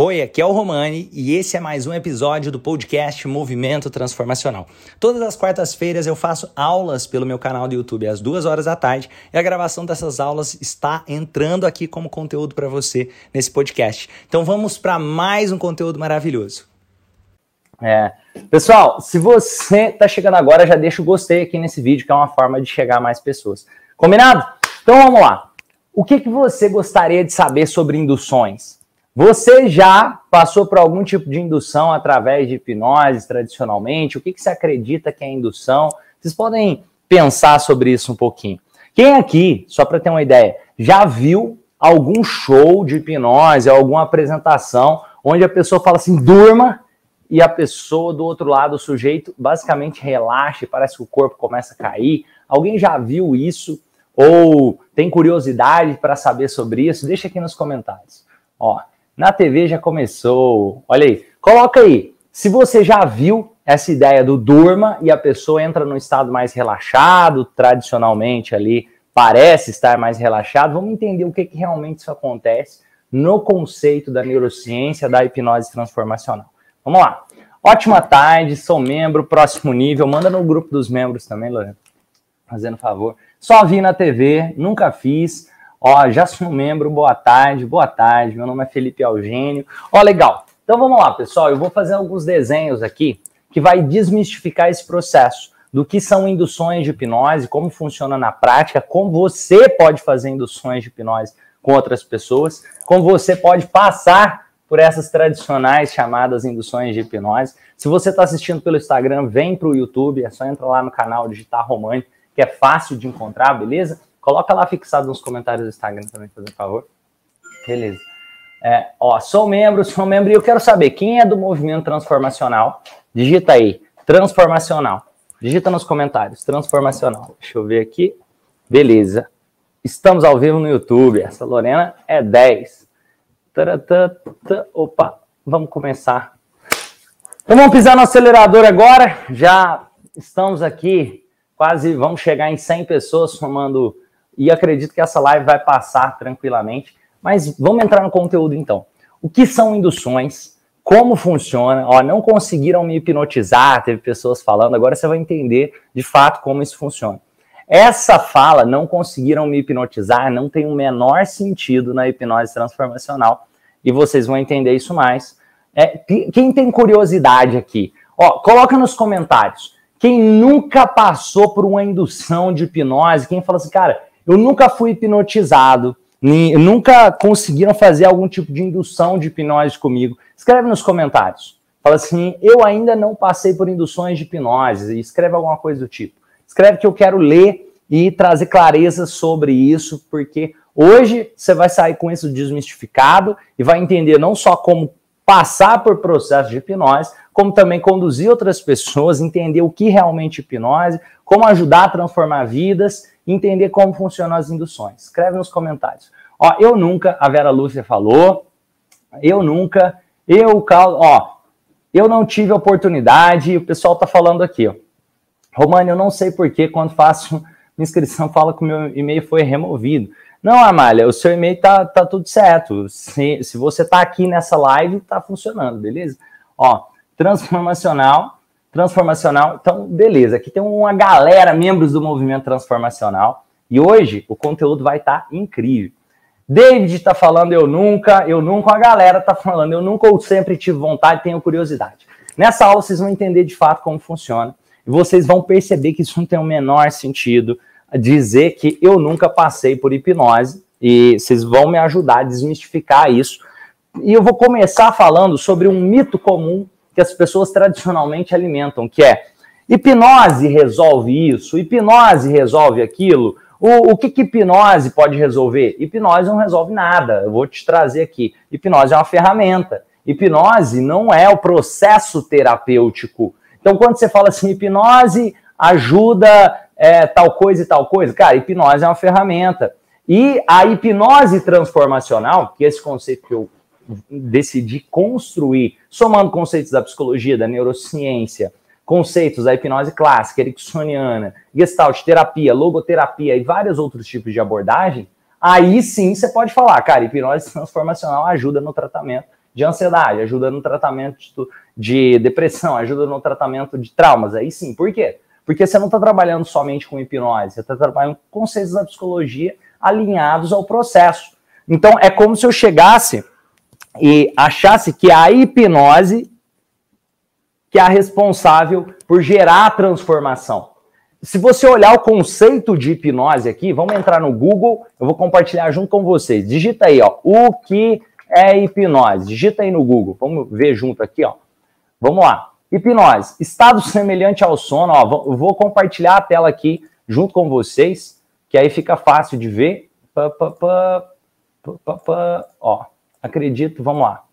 Oi, aqui é o Romani e esse é mais um episódio do podcast Movimento Transformacional. Todas as quartas-feiras eu faço aulas pelo meu canal do YouTube às duas horas da tarde e a gravação dessas aulas está entrando aqui como conteúdo para você nesse podcast. Então vamos para mais um conteúdo maravilhoso. É. Pessoal, se você está chegando agora, já deixa o gostei aqui nesse vídeo, que é uma forma de chegar a mais pessoas. Combinado? Então vamos lá. O que, que você gostaria de saber sobre induções? Você já passou por algum tipo de indução através de hipnose tradicionalmente? O que, que você acredita que é indução? Vocês podem pensar sobre isso um pouquinho. Quem aqui, só para ter uma ideia, já viu algum show de hipnose, alguma apresentação onde a pessoa fala assim, durma, e a pessoa do outro lado, o sujeito, basicamente relaxa parece que o corpo começa a cair? Alguém já viu isso? Ou tem curiosidade para saber sobre isso? Deixa aqui nos comentários. Ó, na TV já começou. Olha aí, coloca aí. Se você já viu essa ideia do durma e a pessoa entra num estado mais relaxado, tradicionalmente ali parece estar mais relaxado, vamos entender o que, que realmente isso acontece no conceito da neurociência da hipnose transformacional. Vamos lá. Ótima tarde, sou membro, próximo nível. Manda no grupo dos membros também, Lorena. Fazendo favor. Só vi na TV, nunca fiz. Ó, já sou membro, boa tarde, boa tarde. Meu nome é Felipe Eugênio. Ó, legal. Então vamos lá, pessoal. Eu vou fazer alguns desenhos aqui que vai desmistificar esse processo do que são induções de hipnose, como funciona na prática, como você pode fazer induções de hipnose com outras pessoas, como você pode passar por essas tradicionais chamadas induções de hipnose. Se você está assistindo pelo Instagram, vem para o YouTube, é só entrar lá no canal Digitar Romani, que é fácil de encontrar, beleza? Coloca lá fixado nos comentários do Instagram também, por favor. Beleza. É, ó, sou membro, sou membro e eu quero saber quem é do movimento transformacional. Digita aí, transformacional. Digita nos comentários, transformacional. Deixa eu ver aqui. Beleza. Estamos ao vivo no YouTube. Essa Lorena é 10. Opa, vamos começar. Então vamos pisar no acelerador agora. Já estamos aqui, quase vamos chegar em 100 pessoas somando e acredito que essa live vai passar tranquilamente. Mas vamos entrar no conteúdo então. O que são induções? Como funciona? Ó, não conseguiram me hipnotizar, teve pessoas falando, agora você vai entender de fato como isso funciona. Essa fala, não conseguiram me hipnotizar, não tem o menor sentido na hipnose transformacional. E vocês vão entender isso mais. É, quem tem curiosidade aqui, ó, coloca nos comentários. Quem nunca passou por uma indução de hipnose, quem fala assim, cara, eu nunca fui hipnotizado, nem, nunca conseguiram fazer algum tipo de indução de hipnose comigo. Escreve nos comentários. Fala assim, eu ainda não passei por induções de hipnose. Escreve alguma coisa do tipo. Escreve que eu quero ler e trazer clareza sobre isso, porque hoje você vai sair com isso desmistificado e vai entender não só como passar por processo de hipnose, como também conduzir outras pessoas, entender o que realmente é hipnose, como ajudar a transformar vidas entender como funcionam as induções. Escreve nos comentários. Ó, eu nunca, a Vera Lúcia falou, eu nunca, eu, ó, eu não tive oportunidade, o pessoal tá falando aqui, ó. Romani, eu não sei porquê, quando faço inscrição, fala que o meu e-mail foi removido. Não, Amália, o seu e-mail tá, tá tudo certo. Se, se você tá aqui nessa live, tá funcionando, beleza? Ó, transformacional, transformacional. Então, beleza, aqui tem uma galera, membros do movimento transformacional, e hoje o conteúdo vai estar tá incrível. David está falando eu nunca, eu nunca, a galera está falando eu nunca ou sempre tive vontade, tenho curiosidade. Nessa aula vocês vão entender de fato como funciona e vocês vão perceber que isso não tem o menor sentido dizer que eu nunca passei por hipnose e vocês vão me ajudar a desmistificar isso. E eu vou começar falando sobre um mito comum que as pessoas tradicionalmente alimentam, que é hipnose resolve isso, hipnose resolve aquilo. O, o que, que hipnose pode resolver? Hipnose não resolve nada. Eu vou te trazer aqui. Hipnose é uma ferramenta. Hipnose não é o processo terapêutico. Então, quando você fala assim, hipnose ajuda é, tal coisa e tal coisa, cara, hipnose é uma ferramenta. E a hipnose transformacional, que é esse conceito que eu decidi construir, somando conceitos da psicologia, da neurociência, conceitos da hipnose clássica, ericksoniana, gestalt, terapia, logoterapia e vários outros tipos de abordagem, aí sim você pode falar, cara, hipnose transformacional ajuda no tratamento de ansiedade, ajuda no tratamento de depressão, ajuda no tratamento de traumas. Aí sim, por quê? Porque você não está trabalhando somente com hipnose, você está trabalhando com conceitos da psicologia alinhados ao processo. Então, é como se eu chegasse e achasse que a hipnose que é a responsável por gerar a transformação. Se você olhar o conceito de hipnose aqui, vamos entrar no Google, eu vou compartilhar junto com vocês. Digita aí, ó, o que é hipnose? Digita aí no Google, vamos ver junto aqui, ó. Vamos lá. Hipnose, estado semelhante ao sono, ó, vou compartilhar a tela aqui junto com vocês, que aí fica fácil de ver. Pá, pá, pá, ó, acredito, vamos lá.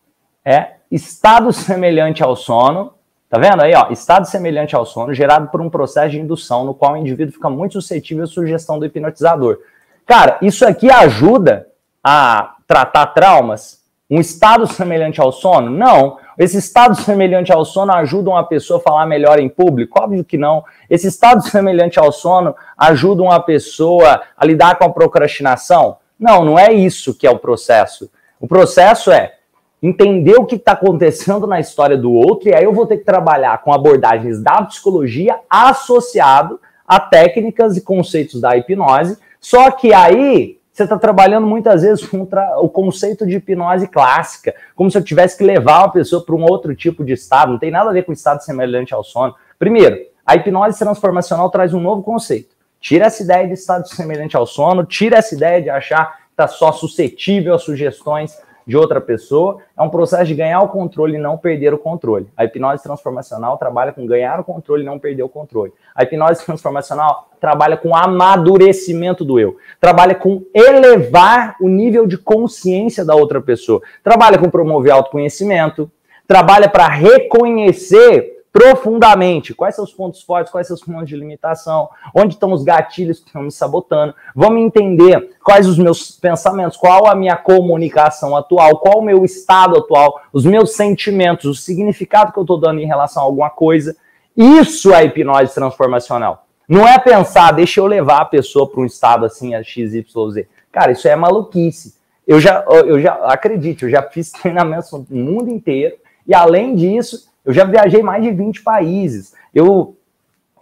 É estado semelhante ao sono, Tá vendo aí, ó? Estado semelhante ao sono, gerado por um processo de indução, no qual o indivíduo fica muito suscetível à sugestão do hipnotizador. Cara, isso aqui ajuda a tratar traumas? Um estado semelhante ao sono? Não. Esse estado semelhante ao sono ajuda uma pessoa a falar melhor em público? Óbvio que não. Esse estado semelhante ao sono ajuda uma pessoa a lidar com a procrastinação? Não, não é isso que é o processo. O processo é entender o que está acontecendo na história do outro, e aí eu vou ter que trabalhar com abordagens da psicologia associado a técnicas e conceitos da hipnose. Só que aí você está trabalhando muitas vezes contra o conceito de hipnose clássica, como se eu tivesse que levar a pessoa para um outro tipo de estado. Não tem nada a ver com estado semelhante ao sono. Primeiro, a hipnose transformacional traz um novo conceito. Tira essa ideia de estado semelhante ao sono, tira essa ideia de achar está só suscetível a sugestões de outra pessoa, é um processo de ganhar o controle e não perder o controle. A hipnose transformacional trabalha com ganhar o controle e não perder o controle. A hipnose transformacional trabalha com amadurecimento do eu, trabalha com elevar o nível de consciência da outra pessoa, trabalha com promover autoconhecimento, trabalha para reconhecer profundamente quais são os pontos fortes, quais são os pontos de limitação, onde estão os gatilhos que estão me sabotando. Vamos entender quais os meus pensamentos, qual a minha comunicação atual, qual o meu estado atual, os meus sentimentos, o significado que eu estou dando em relação a alguma coisa. Isso é hipnose transformacional. Não é pensar, deixa eu levar a pessoa para um estado assim, a XYZ. Cara, isso é maluquice. Eu já, eu já, acredite, eu já fiz treinamentos no mundo inteiro e além disso, eu já viajei mais de 20 países. Eu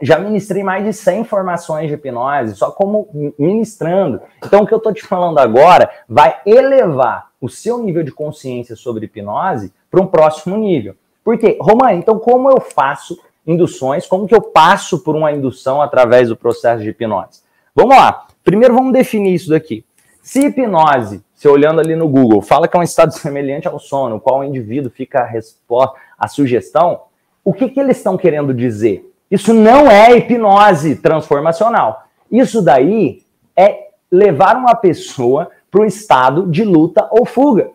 já ministrei mais de 100 formações de hipnose, só como ministrando. Então, o que eu estou te falando agora vai elevar o seu nível de consciência sobre hipnose para um próximo nível. Por quê? Romano, então como eu faço induções? Como que eu passo por uma indução através do processo de hipnose? Vamos lá. Primeiro vamos definir isso daqui. Se hipnose, se olhando ali no Google, fala que é um estado semelhante ao sono, qual o indivíduo fica resposta, a sugestão, o que, que eles estão querendo dizer? Isso não é hipnose transformacional. Isso daí é levar uma pessoa para um estado de luta ou fuga.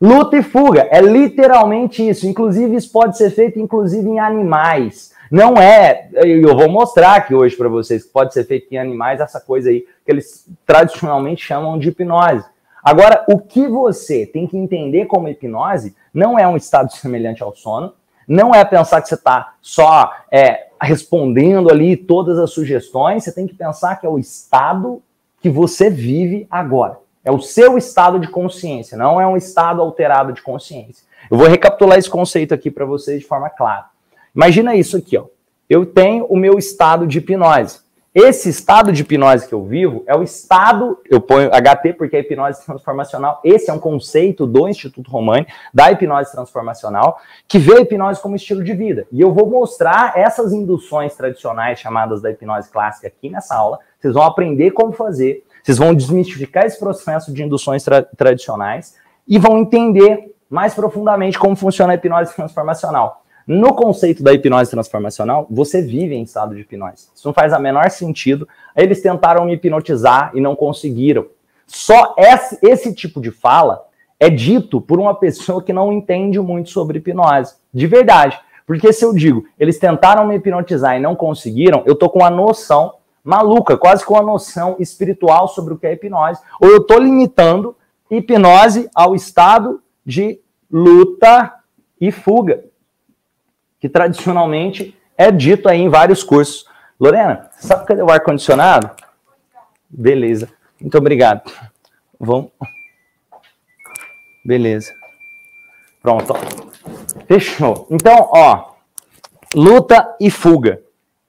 Luta e fuga é literalmente isso. Inclusive, isso pode ser feito inclusive em animais. Não é, eu vou mostrar aqui hoje para vocês que pode ser feito em animais essa coisa aí que eles tradicionalmente chamam de hipnose. Agora, o que você tem que entender como hipnose não é um estado semelhante ao sono, não é pensar que você está só é, respondendo ali todas as sugestões, você tem que pensar que é o estado que você vive agora. É o seu estado de consciência, não é um estado alterado de consciência. Eu vou recapitular esse conceito aqui para vocês de forma clara. Imagina isso aqui, ó. Eu tenho o meu estado de hipnose. Esse estado de hipnose que eu vivo é o estado, eu ponho HT porque é hipnose transformacional. Esse é um conceito do Instituto Romani, da hipnose transformacional, que vê a hipnose como estilo de vida. E eu vou mostrar essas induções tradicionais chamadas da hipnose clássica aqui nessa aula. Vocês vão aprender como fazer, vocês vão desmistificar esse processo de induções tra tradicionais e vão entender mais profundamente como funciona a hipnose transformacional. No conceito da hipnose transformacional, você vive em estado de hipnose. Isso não faz a menor sentido. Eles tentaram me hipnotizar e não conseguiram. Só esse, esse tipo de fala é dito por uma pessoa que não entende muito sobre hipnose. De verdade. Porque se eu digo, eles tentaram me hipnotizar e não conseguiram, eu tô com uma noção maluca, quase com uma noção espiritual sobre o que é hipnose. Ou eu tô limitando hipnose ao estado de luta e fuga que tradicionalmente é dito aí em vários cursos. Lorena, sabe cadê o ar-condicionado? Beleza. Muito obrigado. Vamos. Beleza. Pronto. Fechou. Então, ó, luta e fuga.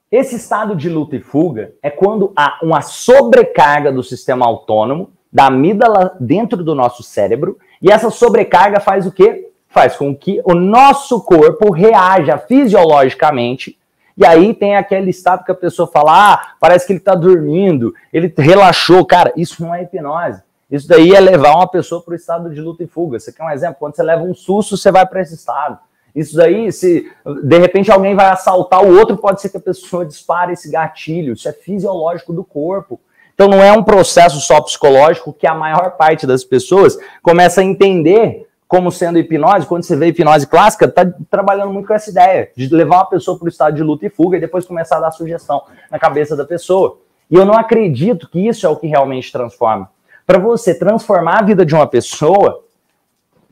Esse estado de luta e fuga é quando há uma sobrecarga do sistema autônomo, da amígdala dentro do nosso cérebro, e essa sobrecarga faz o quê? Faz com que o nosso corpo reaja fisiologicamente e aí tem aquele estado que a pessoa fala: ah, parece que ele está dormindo, ele relaxou. Cara, isso não é hipnose. Isso daí é levar uma pessoa para o estado de luta e fuga. Você quer um exemplo? Quando você leva um susto, você vai para esse estado. Isso daí, se de repente alguém vai assaltar o outro, pode ser que a pessoa dispare esse gatilho. Isso é fisiológico do corpo. Então não é um processo só psicológico que a maior parte das pessoas começa a entender como sendo hipnose, quando você vê hipnose clássica, tá trabalhando muito com essa ideia de levar uma pessoa para o estado de luta e fuga e depois começar a dar sugestão na cabeça da pessoa. E eu não acredito que isso é o que realmente transforma. Para você transformar a vida de uma pessoa,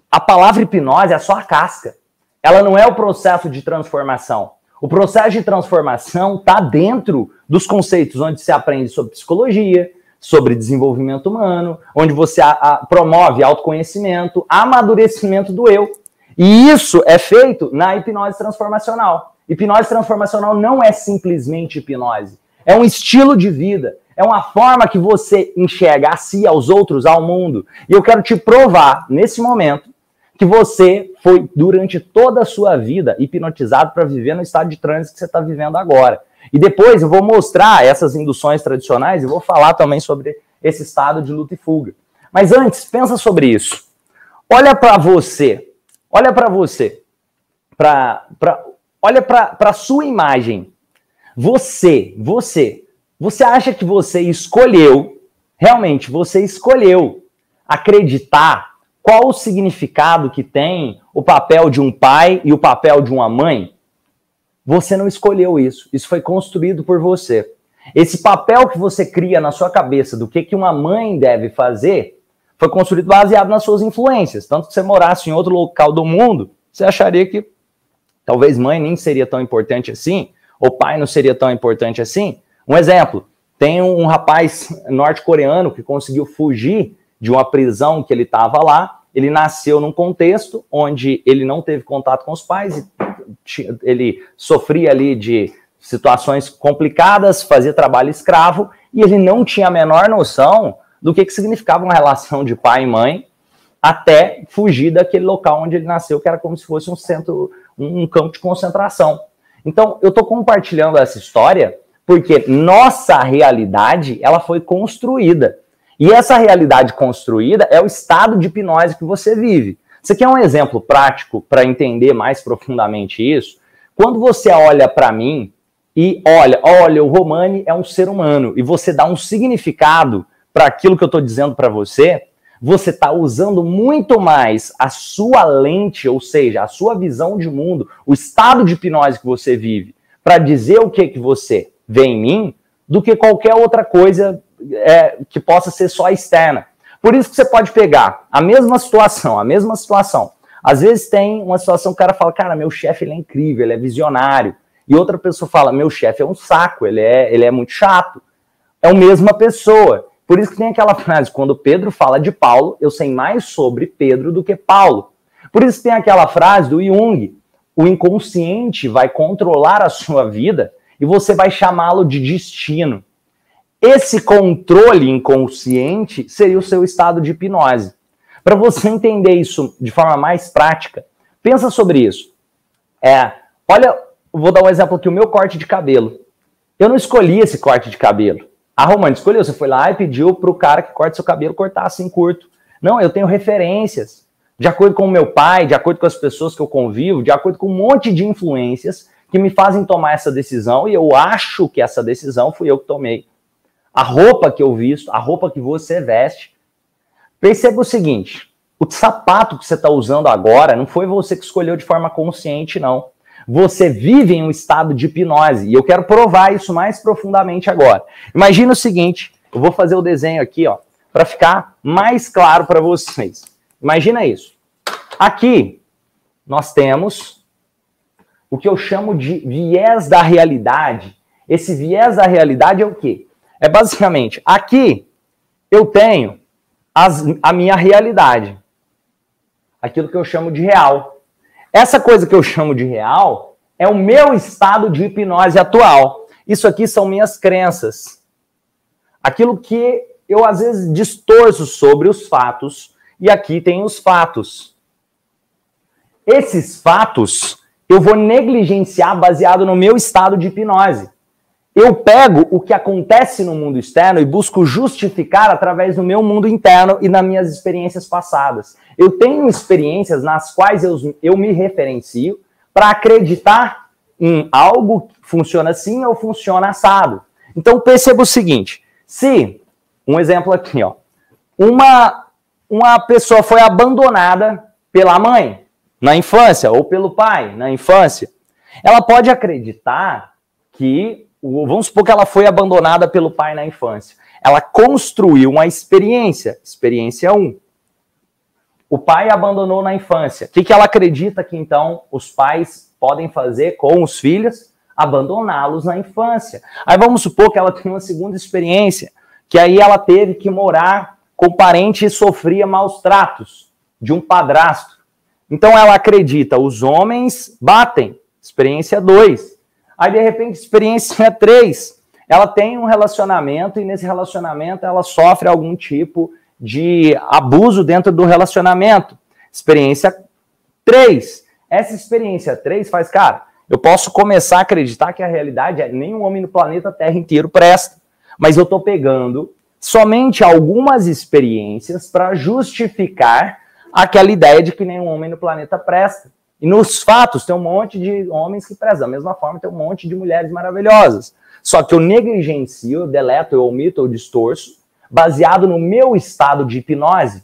a palavra hipnose é só a casca. Ela não é o processo de transformação. O processo de transformação está dentro dos conceitos onde se aprende sobre psicologia, sobre desenvolvimento humano, onde você a, a, promove autoconhecimento, amadurecimento do eu. E isso é feito na hipnose transformacional. Hipnose transformacional não é simplesmente hipnose, é um estilo de vida, é uma forma que você enxerga a si, aos outros, ao mundo. E eu quero te provar, nesse momento, que você foi, durante toda a sua vida, hipnotizado para viver no estado de trânsito que você está vivendo agora. E depois eu vou mostrar essas induções tradicionais e vou falar também sobre esse estado de luta e fuga. Mas antes, pensa sobre isso. Olha para você. Olha para você. Pra, pra, olha para a sua imagem. Você, você, você acha que você escolheu, realmente, você escolheu acreditar qual o significado que tem o papel de um pai e o papel de uma mãe? Você não escolheu isso. Isso foi construído por você. Esse papel que você cria na sua cabeça do que, que uma mãe deve fazer foi construído baseado nas suas influências. Tanto que você morasse em outro local do mundo, você acharia que talvez mãe nem seria tão importante assim, ou pai não seria tão importante assim. Um exemplo: tem um rapaz norte-coreano que conseguiu fugir de uma prisão que ele estava lá. Ele nasceu num contexto onde ele não teve contato com os pais ele sofria ali de situações complicadas, fazia trabalho escravo, e ele não tinha a menor noção do que, que significava uma relação de pai e mãe, até fugir daquele local onde ele nasceu, que era como se fosse um centro, um campo de concentração. Então, eu estou compartilhando essa história porque nossa realidade ela foi construída. E essa realidade construída é o estado de hipnose que você vive. Você quer um exemplo prático para entender mais profundamente isso? Quando você olha para mim e olha, olha, o Romani é um ser humano e você dá um significado para aquilo que eu estou dizendo para você, você está usando muito mais a sua lente, ou seja, a sua visão de mundo, o estado de hipnose que você vive, para dizer o que, que você vê em mim, do que qualquer outra coisa é, que possa ser só externa. Por isso que você pode pegar a mesma situação, a mesma situação. Às vezes tem uma situação que o cara fala, cara, meu chefe é incrível, ele é visionário. E outra pessoa fala, meu chefe é um saco, ele é, ele é muito chato. É a mesma pessoa. Por isso que tem aquela frase, quando Pedro fala de Paulo, eu sei mais sobre Pedro do que Paulo. Por isso tem aquela frase do Jung, o inconsciente vai controlar a sua vida e você vai chamá-lo de destino. Esse controle inconsciente seria o seu estado de hipnose. Para você entender isso de forma mais prática, pensa sobre isso. É, olha, vou dar um exemplo aqui, o meu corte de cabelo. Eu não escolhi esse corte de cabelo. A Romana escolheu, você foi lá e pediu para o cara que corta seu cabelo cortar assim curto. Não, eu tenho referências. De acordo com o meu pai, de acordo com as pessoas que eu convivo, de acordo com um monte de influências que me fazem tomar essa decisão e eu acho que essa decisão fui eu que tomei a roupa que eu visto, a roupa que você veste. Perceba o seguinte: o sapato que você está usando agora não foi você que escolheu de forma consciente, não. Você vive em um estado de hipnose. E eu quero provar isso mais profundamente agora. Imagina o seguinte: eu vou fazer o desenho aqui, ó, para ficar mais claro para vocês. Imagina isso. Aqui nós temos o que eu chamo de viés da realidade. Esse viés da realidade é o quê? É basicamente, aqui eu tenho as, a minha realidade. Aquilo que eu chamo de real. Essa coisa que eu chamo de real é o meu estado de hipnose atual. Isso aqui são minhas crenças. Aquilo que eu às vezes distorço sobre os fatos, e aqui tem os fatos. Esses fatos eu vou negligenciar baseado no meu estado de hipnose. Eu pego o que acontece no mundo externo e busco justificar através do meu mundo interno e das minhas experiências passadas. Eu tenho experiências nas quais eu, eu me referencio para acreditar em algo que funciona assim ou funciona assado. Então perceba o seguinte: se, um exemplo aqui, ó, uma, uma pessoa foi abandonada pela mãe na infância ou pelo pai na infância, ela pode acreditar que vamos supor que ela foi abandonada pelo pai na infância. Ela construiu uma experiência, experiência 1. O pai abandonou na infância. O que, que ela acredita que então os pais podem fazer com os filhos? Abandoná-los na infância. Aí vamos supor que ela tem uma segunda experiência, que aí ela teve que morar com parente e sofria maus tratos de um padrasto. Então ela acredita, os homens batem. Experiência 2. Aí, de repente, experiência 3, ela tem um relacionamento e nesse relacionamento ela sofre algum tipo de abuso dentro do relacionamento. Experiência 3. Essa experiência 3 faz, cara, eu posso começar a acreditar que a realidade é nenhum homem no planeta Terra inteiro presta. Mas eu estou pegando somente algumas experiências para justificar aquela ideia de que nenhum homem no planeta presta. E nos fatos tem um monte de homens que prezam. Da mesma forma, tem um monte de mulheres maravilhosas. Só que eu negligencio, eu deleto, eu omito, eu distorço, baseado no meu estado de hipnose.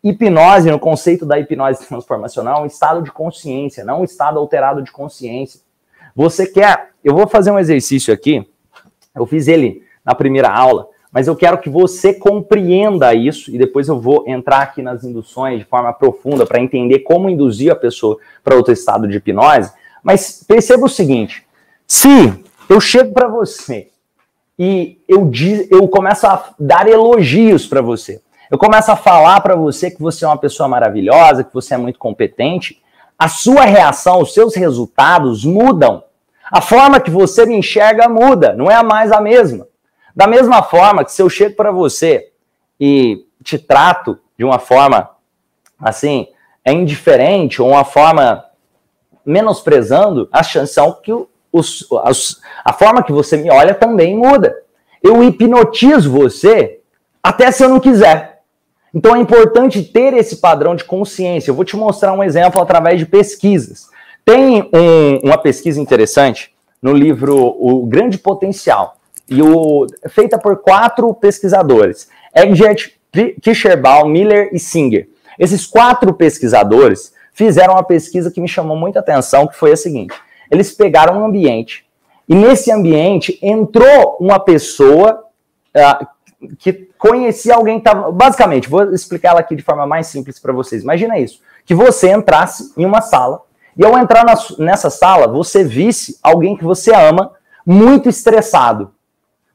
Hipnose, no conceito da hipnose transformacional, é um estado de consciência, não um estado alterado de consciência. Você quer. Eu vou fazer um exercício aqui. Eu fiz ele na primeira aula mas eu quero que você compreenda isso e depois eu vou entrar aqui nas induções de forma profunda para entender como induzir a pessoa para outro estado de hipnose. Mas perceba o seguinte: se eu chego para você e eu, diz, eu começo a dar elogios para você, eu começo a falar para você que você é uma pessoa maravilhosa, que você é muito competente, a sua reação, os seus resultados mudam. A forma que você me enxerga muda, não é mais a mesma. Da mesma forma que se eu chego para você e te trato de uma forma assim, é indiferente ou uma forma menosprezando, a chance são que os, as, a forma que você me olha também muda. Eu hipnotizo você até se eu não quiser. Então é importante ter esse padrão de consciência. Eu vou te mostrar um exemplo através de pesquisas. Tem um, uma pesquisa interessante no livro O Grande Potencial e o, feita por quatro pesquisadores: Egbert, Kischerbaum, Miller e Singer. Esses quatro pesquisadores fizeram uma pesquisa que me chamou muita atenção, que foi a seguinte: eles pegaram um ambiente e nesse ambiente entrou uma pessoa uh, que conhecia alguém que estava. Basicamente, vou explicar ela aqui de forma mais simples para vocês. Imagina isso: que você entrasse em uma sala e ao entrar na, nessa sala, você visse alguém que você ama muito estressado.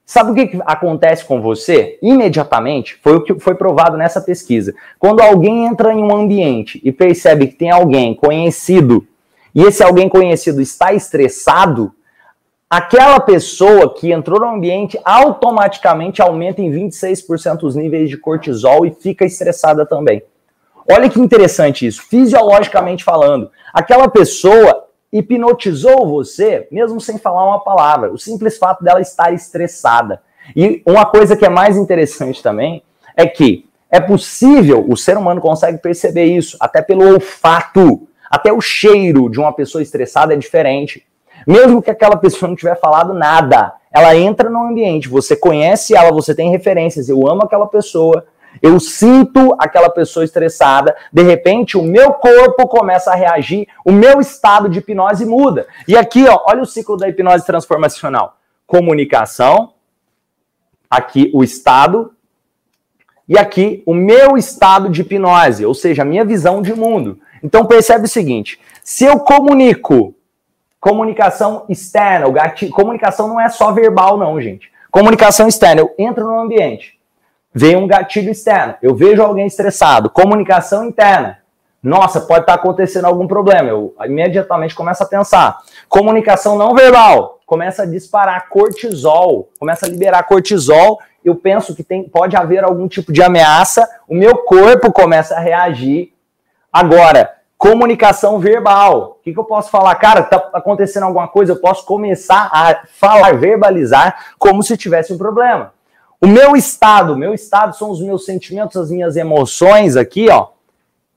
Sabe o que, acontece com você? Imediatamente, foi o que foi provado nessa pesquisa. Quando alguém entra em um ambiente e percebe que tem alguém conhecido, e esse alguém conhecido está estressado, aquela pessoa que entrou no ambiente automaticamente aumenta em 26% os níveis de cortisol e fica estressada também. Olha que interessante isso, fisiologicamente falando. Aquela pessoa hipnotizou você, mesmo sem falar uma palavra. O simples fato dela estar estressada. E uma coisa que é mais interessante também é que é possível, o ser humano consegue perceber isso, até pelo olfato. Até o cheiro de uma pessoa estressada é diferente. Mesmo que aquela pessoa não tiver falado nada, ela entra no ambiente, você conhece ela, você tem referências, eu amo aquela pessoa, eu sinto aquela pessoa estressada, de repente o meu corpo começa a reagir, o meu estado de hipnose muda. E aqui, ó, olha o ciclo da hipnose transformacional: comunicação, aqui o estado, e aqui o meu estado de hipnose, ou seja, a minha visão de mundo. Então percebe o seguinte: se eu comunico, comunicação externa, gatilho, comunicação não é só verbal, não, gente. Comunicação externa, eu entro no ambiente vem um gatilho externo. Eu vejo alguém estressado. Comunicação interna. nossa, pode estar acontecendo algum problema. Eu imediatamente começo a pensar. Comunicação não verbal, começa a disparar cortisol, começa a liberar cortisol. Eu penso que tem, pode haver algum tipo de ameaça, o meu corpo começa a reagir. Agora, comunicação verbal. O que, que eu posso falar? Cara, está acontecendo alguma coisa, eu posso começar a falar, verbalizar como se tivesse um problema. O meu estado, meu estado são os meus sentimentos, as minhas emoções aqui, ó.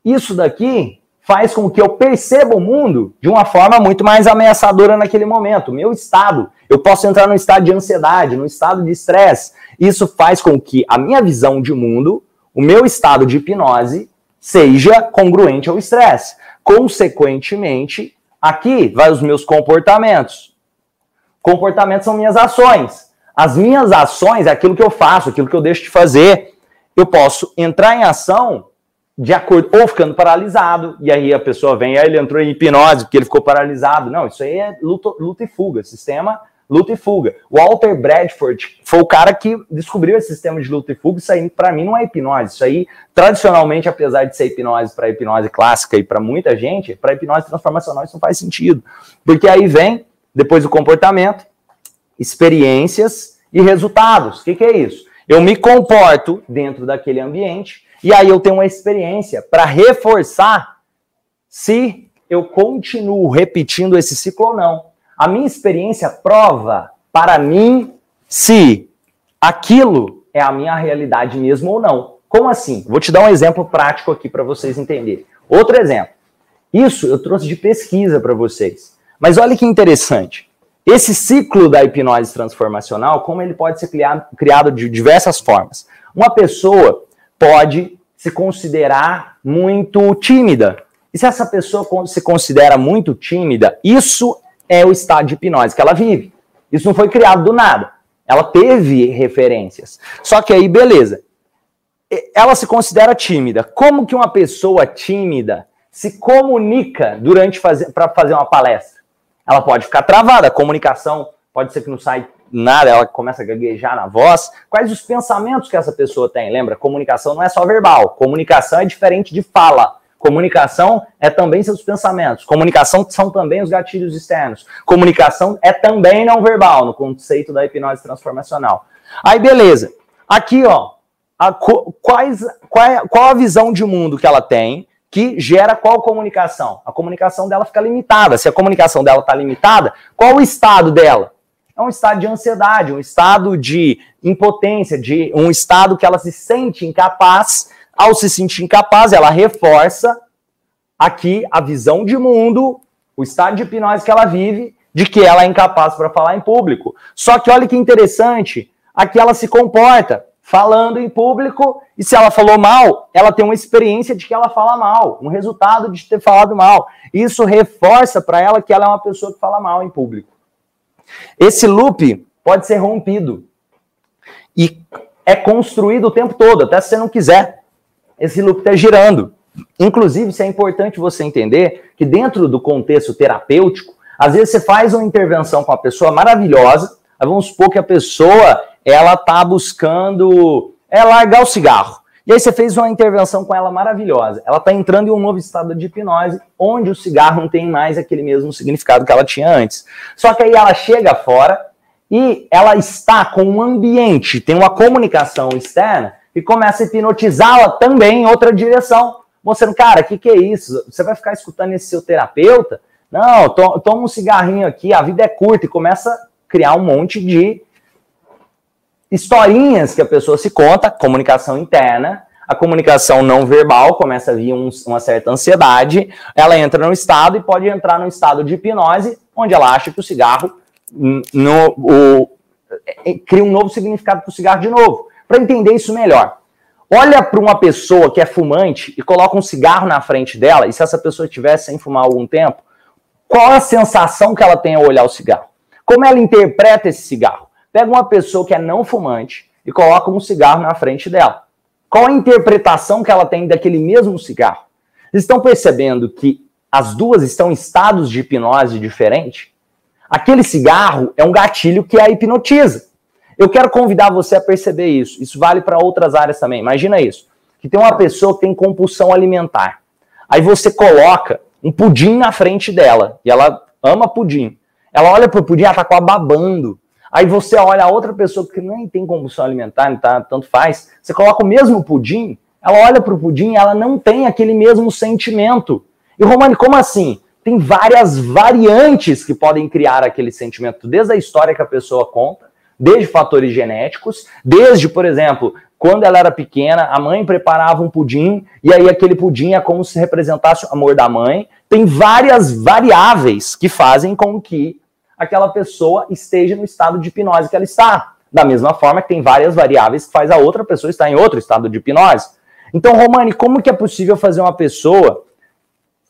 Isso daqui faz com que eu perceba o mundo de uma forma muito mais ameaçadora naquele momento. Meu estado, eu posso entrar no estado de ansiedade, no estado de estresse. Isso faz com que a minha visão de mundo, o meu estado de hipnose, seja congruente ao estresse. Consequentemente, aqui vai os meus comportamentos. Comportamentos são minhas ações. As minhas ações aquilo que eu faço, aquilo que eu deixo de fazer. Eu posso entrar em ação de acordo, ou ficando paralisado, e aí a pessoa vem, aí ele entrou em hipnose porque ele ficou paralisado. Não, isso aí é luta, luta e fuga, sistema luta e fuga. Walter Bradford foi o cara que descobriu esse sistema de luta e fuga. Isso aí, para mim, não é hipnose. Isso aí, tradicionalmente, apesar de ser hipnose para hipnose clássica e para muita gente, para hipnose transformacional isso não faz sentido. Porque aí vem, depois do comportamento, experiências e resultados. O que, que é isso? Eu me comporto dentro daquele ambiente e aí eu tenho uma experiência para reforçar se eu continuo repetindo esse ciclo ou não. A minha experiência prova para mim se aquilo é a minha realidade mesmo ou não. Como assim? Vou te dar um exemplo prático aqui para vocês entenderem. Outro exemplo. Isso eu trouxe de pesquisa para vocês. Mas olha que interessante. Esse ciclo da hipnose transformacional, como ele pode ser criado, de diversas formas. Uma pessoa pode se considerar muito tímida. E se essa pessoa se considera muito tímida, isso é o estado de hipnose que ela vive. Isso não foi criado do nada. Ela teve referências. Só que aí, beleza. Ela se considera tímida. Como que uma pessoa tímida se comunica durante para fazer uma palestra? Ela pode ficar travada, a comunicação pode ser que não sai nada, ela começa a gaguejar na voz. Quais os pensamentos que essa pessoa tem? Lembra, comunicação não é só verbal. Comunicação é diferente de fala. Comunicação é também seus pensamentos. Comunicação são também os gatilhos externos. Comunicação é também não verbal, no conceito da hipnose transformacional. Aí, beleza. Aqui, ó, a, quais, qual, é, qual a visão de mundo que ela tem que gera qual comunicação? A comunicação dela fica limitada. Se a comunicação dela está limitada, qual o estado dela? É um estado de ansiedade, um estado de impotência, de um estado que ela se sente incapaz ao se sentir incapaz, ela reforça aqui a visão de mundo, o estado de hipnose que ela vive, de que ela é incapaz para falar em público. Só que olha que interessante, aqui ela se comporta falando em público e se ela falou mal, ela tem uma experiência de que ela fala mal, um resultado de ter falado mal. Isso reforça para ela que ela é uma pessoa que fala mal em público. Esse loop pode ser rompido e é construído o tempo todo, até se você não quiser esse loop está girando. Inclusive, isso é importante você entender que dentro do contexto terapêutico, às vezes você faz uma intervenção com uma pessoa maravilhosa, vamos supor que a pessoa ela está buscando é largar o cigarro. E aí você fez uma intervenção com ela maravilhosa. Ela está entrando em um novo estado de hipnose, onde o cigarro não tem mais aquele mesmo significado que ela tinha antes. Só que aí ela chega fora e ela está com um ambiente, tem uma comunicação externa e começa a hipnotizá-la também em outra direção. Mostrando, cara, o que, que é isso? Você vai ficar escutando esse seu terapeuta? Não, to toma um cigarrinho aqui, a vida é curta, e começa a criar um monte de historinhas que a pessoa se conta, comunicação interna, a comunicação não verbal começa a vir um, uma certa ansiedade, ela entra no estado e pode entrar no estado de hipnose, onde ela acha que o cigarro no, o, é, cria um novo significado para o cigarro de novo. Para entender isso melhor, olha para uma pessoa que é fumante e coloca um cigarro na frente dela, e se essa pessoa estivesse sem fumar algum tempo, qual a sensação que ela tem ao olhar o cigarro? Como ela interpreta esse cigarro? Pega uma pessoa que é não fumante e coloca um cigarro na frente dela. Qual a interpretação que ela tem daquele mesmo cigarro? Vocês estão percebendo que as duas estão em estados de hipnose diferente? Aquele cigarro é um gatilho que a hipnotiza. Eu quero convidar você a perceber isso. Isso vale para outras áreas também. Imagina isso: que tem uma pessoa que tem compulsão alimentar. Aí você coloca um pudim na frente dela, e ela ama pudim. Ela olha pro pudim, ela tá com a babando. Aí você olha a outra pessoa que nem tem compulsão alimentar, tá, tanto faz, você coloca o mesmo pudim, ela olha pro pudim e ela não tem aquele mesmo sentimento. E Romani, como assim? Tem várias variantes que podem criar aquele sentimento, desde a história que a pessoa conta, desde fatores genéticos, desde, por exemplo, quando ela era pequena, a mãe preparava um pudim e aí aquele pudim é como se representasse o amor da mãe. Tem várias variáveis que fazem com que aquela pessoa esteja no estado de hipnose que ela está. Da mesma forma que tem várias variáveis que faz a outra pessoa estar em outro estado de hipnose. Então, Romani, como que é possível fazer uma pessoa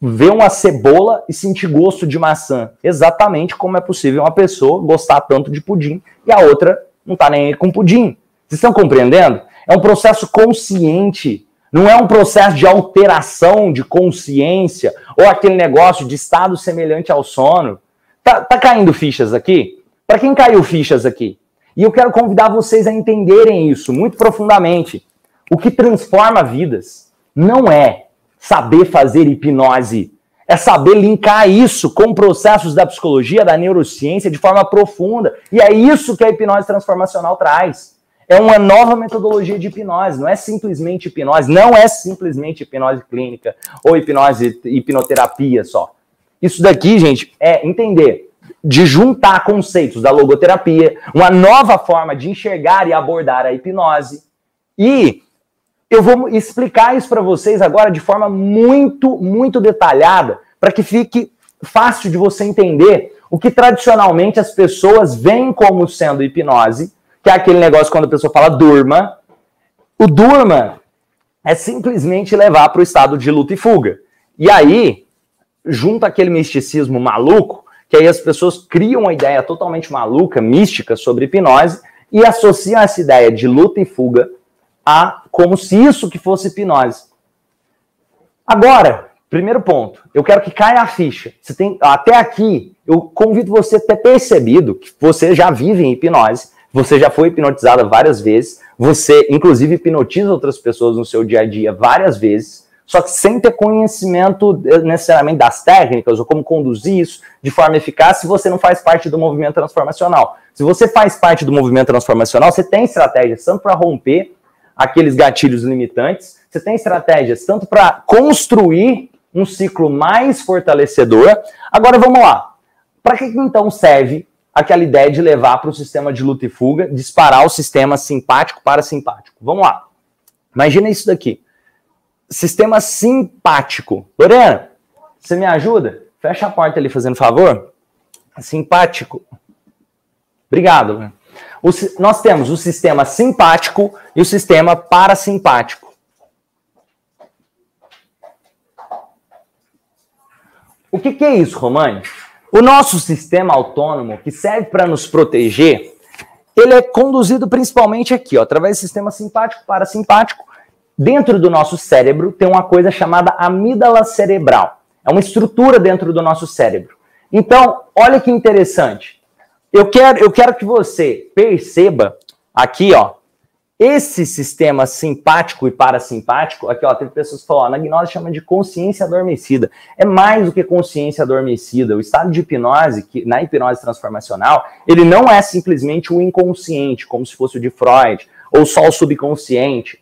ver uma cebola e sentir gosto de maçã. Exatamente como é possível uma pessoa gostar tanto de pudim e a outra não tá nem aí com pudim. Vocês estão compreendendo? É um processo consciente. Não é um processo de alteração de consciência ou aquele negócio de estado semelhante ao sono. Tá, tá caindo fichas aqui? Para quem caiu fichas aqui? E eu quero convidar vocês a entenderem isso muito profundamente. O que transforma vidas não é saber fazer hipnose. É saber linkar isso com processos da psicologia, da neurociência de forma profunda. E é isso que a hipnose transformacional traz. É uma nova metodologia de hipnose, não é simplesmente hipnose, não é simplesmente hipnose clínica ou hipnose hipnoterapia só. Isso daqui, gente, é entender de juntar conceitos da logoterapia, uma nova forma de enxergar e abordar a hipnose e eu vou explicar isso para vocês agora de forma muito, muito detalhada, para que fique fácil de você entender o que tradicionalmente as pessoas veem como sendo hipnose, que é aquele negócio quando a pessoa fala durma. O durma é simplesmente levar para o estado de luta e fuga. E aí, junto aquele misticismo maluco, que aí as pessoas criam uma ideia totalmente maluca, mística sobre hipnose e associam essa ideia de luta e fuga a como se isso que fosse hipnose. Agora, primeiro ponto, eu quero que caia a ficha. Você tem até aqui, eu convido você a ter percebido que você já vive em hipnose, você já foi hipnotizada várias vezes, você inclusive hipnotiza outras pessoas no seu dia a dia várias vezes, só que sem ter conhecimento eh, necessariamente das técnicas ou como conduzir isso de forma eficaz, se você não faz parte do movimento transformacional. Se você faz parte do movimento transformacional, você tem estratégias tanto para romper aqueles gatilhos limitantes. Você tem estratégias tanto para construir um ciclo mais fortalecedor. Agora vamos lá. Para que então serve aquela ideia de levar para o sistema de luta e fuga, disparar o sistema simpático para simpático? Vamos lá. Imagina isso daqui. Sistema simpático. Lorena, você me ajuda? Fecha a porta ali, fazendo favor. Simpático. Obrigado. O, nós temos o sistema simpático e o sistema parasimpático. O que, que é isso, Romani? O nosso sistema autônomo, que serve para nos proteger, ele é conduzido principalmente aqui, ó, através do sistema simpático, parasimpático. Dentro do nosso cérebro tem uma coisa chamada amígdala cerebral. É uma estrutura dentro do nosso cérebro. Então, olha que interessante. Eu quero, eu quero que você perceba aqui, ó, esse sistema simpático e parasimpático, aqui ó, teve pessoas que falaram, na gnose chama de consciência adormecida. É mais do que consciência adormecida. O estado de hipnose, que na hipnose transformacional, ele não é simplesmente o inconsciente, como se fosse o de Freud, ou só o subconsciente.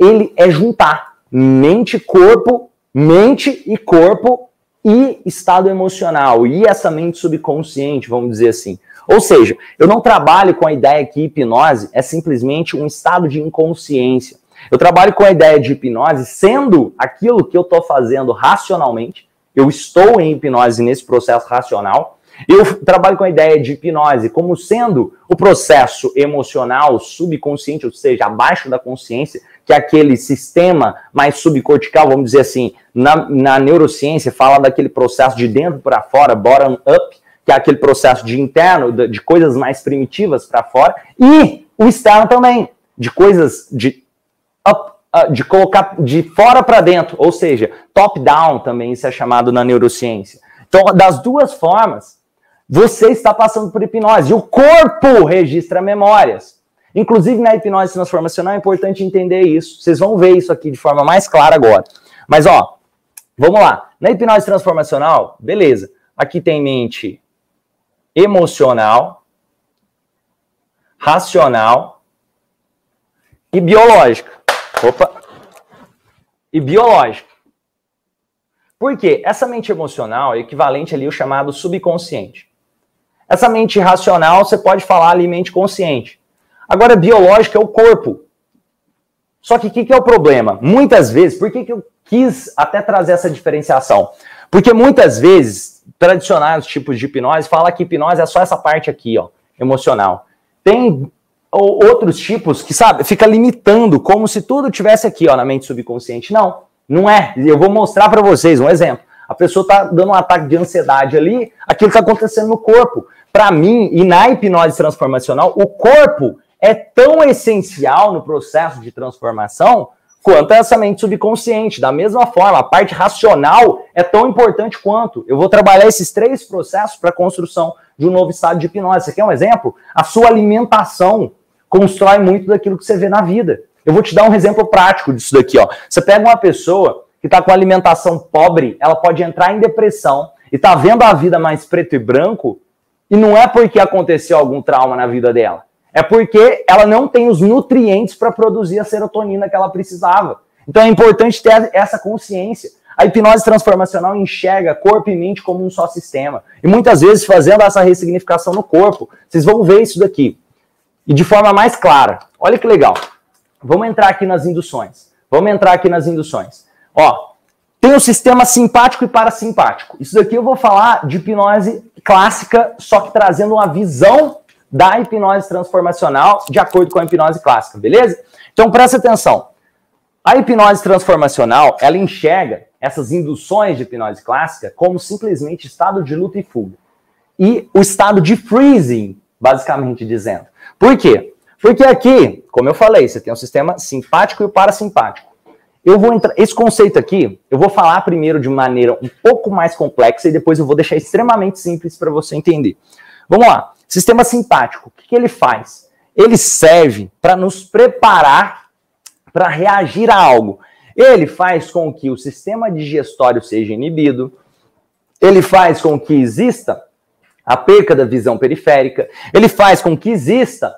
Ele é juntar mente, corpo, mente e corpo e estado emocional, e essa mente subconsciente, vamos dizer assim. Ou seja, eu não trabalho com a ideia que hipnose é simplesmente um estado de inconsciência. Eu trabalho com a ideia de hipnose sendo aquilo que eu estou fazendo racionalmente. Eu estou em hipnose nesse processo racional. Eu trabalho com a ideia de hipnose como sendo o processo emocional subconsciente, ou seja, abaixo da consciência, que é aquele sistema mais subcortical, vamos dizer assim, na, na neurociência fala daquele processo de dentro para fora, bottom up, que é aquele processo de interno, de coisas mais primitivas para fora, e o externo também, de coisas de up, uh, de colocar de fora para dentro, ou seja, top-down também isso é chamado na neurociência. Então, das duas formas, você está passando por hipnose. E o corpo registra memórias. Inclusive, na hipnose transformacional é importante entender isso. Vocês vão ver isso aqui de forma mais clara agora. Mas, ó, Vamos lá. Na hipnose transformacional, beleza. Aqui tem mente emocional, racional e biológica. Opa! E biológica. Por quê? Essa mente emocional é equivalente ali ao chamado subconsciente. Essa mente racional, você pode falar ali mente consciente. Agora, biológica é o corpo. Só que o que, que, é o problema? Muitas vezes, por que, que eu quis até trazer essa diferenciação? Porque muitas vezes, tradicionais tipos de hipnose fala que hipnose é só essa parte aqui, ó, emocional. Tem outros tipos que, sabe, fica limitando, como se tudo tivesse aqui, ó, na mente subconsciente. Não, não é. Eu vou mostrar para vocês um exemplo. A pessoa está dando um ataque de ansiedade ali, aquilo está acontecendo no corpo. Para mim, e na hipnose transformacional, o corpo é tão essencial no processo de transformação quanto essa mente subconsciente. Da mesma forma, a parte racional é tão importante quanto. Eu vou trabalhar esses três processos para a construção de um novo estado de hipnose. Você quer um exemplo? A sua alimentação constrói muito daquilo que você vê na vida. Eu vou te dar um exemplo prático disso daqui. Ó. Você pega uma pessoa que está com alimentação pobre, ela pode entrar em depressão e está vendo a vida mais preto e branco, e não é porque aconteceu algum trauma na vida dela. É porque ela não tem os nutrientes para produzir a serotonina que ela precisava. Então é importante ter essa consciência. A hipnose transformacional enxerga corpo e mente como um só sistema. E muitas vezes fazendo essa ressignificação no corpo, vocês vão ver isso daqui. E de forma mais clara. Olha que legal. Vamos entrar aqui nas induções. Vamos entrar aqui nas induções. Ó, tem o sistema simpático e parasimpático. Isso daqui eu vou falar de hipnose clássica, só que trazendo uma visão da hipnose transformacional de acordo com a hipnose clássica, beleza? Então presta atenção. A hipnose transformacional, ela enxerga essas induções de hipnose clássica como simplesmente estado de luta e fuga. E o estado de freezing, basicamente dizendo. Por quê? Porque aqui, como eu falei, você tem um sistema simpático e o parasimpático. Eu vou entrar. Esse conceito aqui, eu vou falar primeiro de maneira um pouco mais complexa e depois eu vou deixar extremamente simples para você entender. Vamos lá. Sistema simpático, o que, que ele faz? Ele serve para nos preparar para reagir a algo. Ele faz com que o sistema digestório seja inibido, ele faz com que exista a perca da visão periférica, ele faz com que exista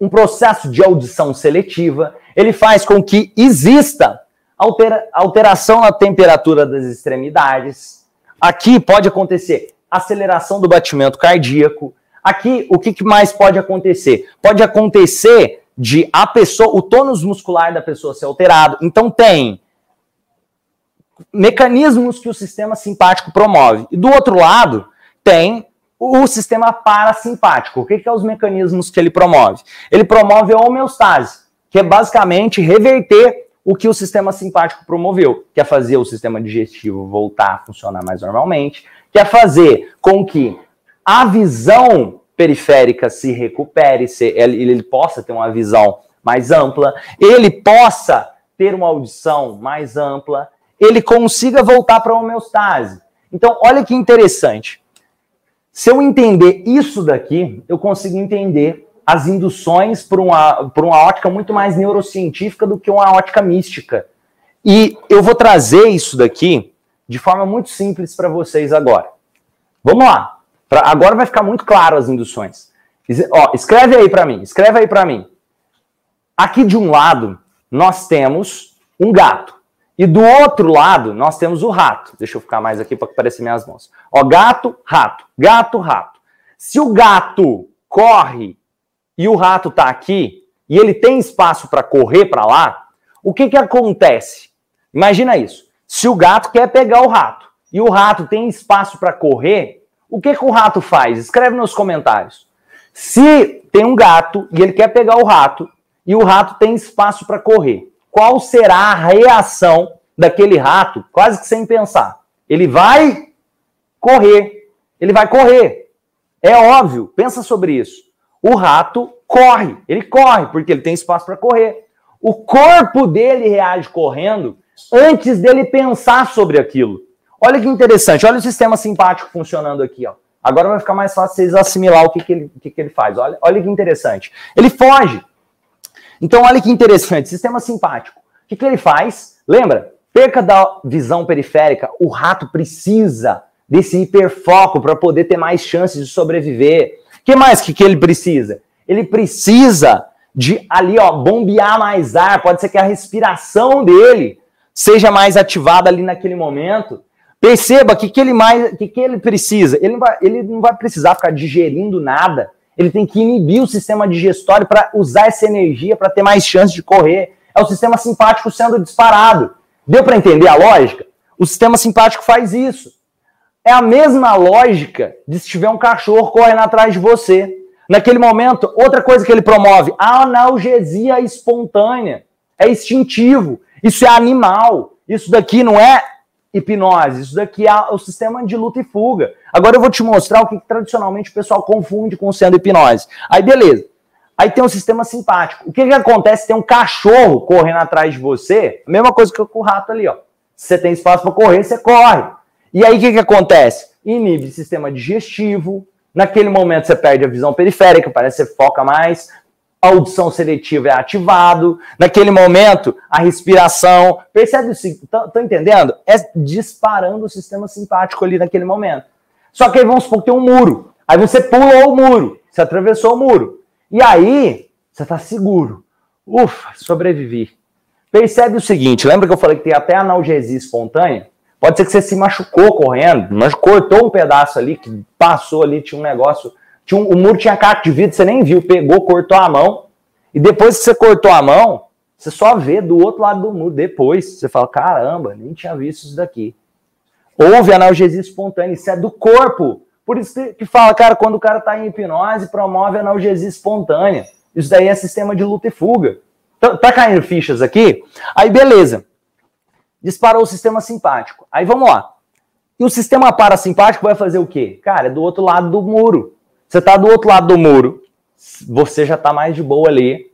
um processo de audição seletiva, ele faz com que exista altera alteração na temperatura das extremidades. Aqui pode acontecer aceleração do batimento cardíaco, Aqui, o que mais pode acontecer? Pode acontecer de a pessoa, o tônus muscular da pessoa ser alterado. Então tem mecanismos que o sistema simpático promove. E do outro lado, tem o sistema parasimpático. O que, que é os mecanismos que ele promove? Ele promove a homeostase, que é basicamente reverter o que o sistema simpático promoveu, que é fazer o sistema digestivo voltar a funcionar mais normalmente, que é fazer com que a visão periférica se recupere, se ele, ele possa ter uma visão mais ampla, ele possa ter uma audição mais ampla, ele consiga voltar para a homeostase. Então, olha que interessante. Se eu entender isso daqui, eu consigo entender as induções por uma, por uma ótica muito mais neurocientífica do que uma ótica mística. E eu vou trazer isso daqui de forma muito simples para vocês agora. Vamos lá. Pra, agora vai ficar muito claro as induções. Ó, escreve aí para mim, escreve aí para mim. Aqui de um lado, nós temos um gato. E do outro lado, nós temos o rato. Deixa eu ficar mais aqui para aparecer minhas mãos. Ó, gato, rato, gato, rato. Se o gato corre e o rato está aqui, e ele tem espaço para correr para lá, o que, que acontece? Imagina isso. Se o gato quer pegar o rato e o rato tem espaço para correr, o que, que o rato faz? Escreve nos comentários. Se tem um gato e ele quer pegar o rato e o rato tem espaço para correr, qual será a reação daquele rato, quase que sem pensar? Ele vai correr. Ele vai correr. É óbvio, pensa sobre isso. O rato corre, ele corre porque ele tem espaço para correr. O corpo dele reage correndo antes dele pensar sobre aquilo. Olha que interessante, olha o sistema simpático funcionando aqui, ó. Agora vai ficar mais fácil vocês assimilar o que, que, ele, que, que ele faz. Olha, olha que interessante. Ele foge. Então, olha que interessante, sistema simpático. O que, que ele faz? Lembra? perca da visão periférica, o rato precisa desse hiperfoco para poder ter mais chances de sobreviver. O que mais que, que ele precisa? Ele precisa de ali, ó, bombear mais ar. Pode ser que a respiração dele seja mais ativada ali naquele momento. Perceba que que ele mais, que que ele precisa. Ele não vai, ele não vai precisar ficar digerindo nada. Ele tem que inibir o sistema digestório para usar essa energia para ter mais chance de correr. É o sistema simpático sendo disparado. Deu para entender a lógica? O sistema simpático faz isso. É a mesma lógica de se tiver um cachorro correndo atrás de você. Naquele momento, outra coisa que ele promove, a analgesia espontânea. É instintivo. Isso é animal. Isso daqui não é hipnose. Isso daqui é o sistema de luta e fuga. Agora eu vou te mostrar o que, que tradicionalmente o pessoal confunde com sendo hipnose. Aí beleza. Aí tem o sistema simpático. O que, que acontece? Tem um cachorro correndo atrás de você, a mesma coisa que com o rato ali, ó. Se você tem espaço para correr, você corre. E aí o que, que acontece? Inibe sistema digestivo. Naquele momento você perde a visão periférica, parece que você foca mais a audição seletiva é ativado, naquele momento a respiração, percebe? Estão entendendo? É disparando o sistema simpático ali naquele momento. Só que aí vamos supor que tem um muro, aí você pulou o muro, você atravessou o muro, e aí você está seguro. Ufa, sobrevivi. Percebe o seguinte, lembra que eu falei que tem até analgesia espontânea? Pode ser que você se machucou correndo, mas cortou um pedaço ali, que passou ali, tinha um negócio tinha um, o muro tinha caco de vidro, você nem viu, pegou, cortou a mão. E depois que você cortou a mão, você só vê do outro lado do muro. Depois, você fala: caramba, nem tinha visto isso daqui. Houve analgesia espontânea, isso é do corpo. Por isso que fala, cara, quando o cara está em hipnose, promove analgesia espontânea. Isso daí é sistema de luta e fuga. Tá, tá caindo fichas aqui? Aí, beleza. Disparou o sistema simpático. Aí vamos lá. E o sistema parasimpático vai fazer o quê? Cara, é do outro lado do muro. Você está do outro lado do muro, você já está mais de boa ali.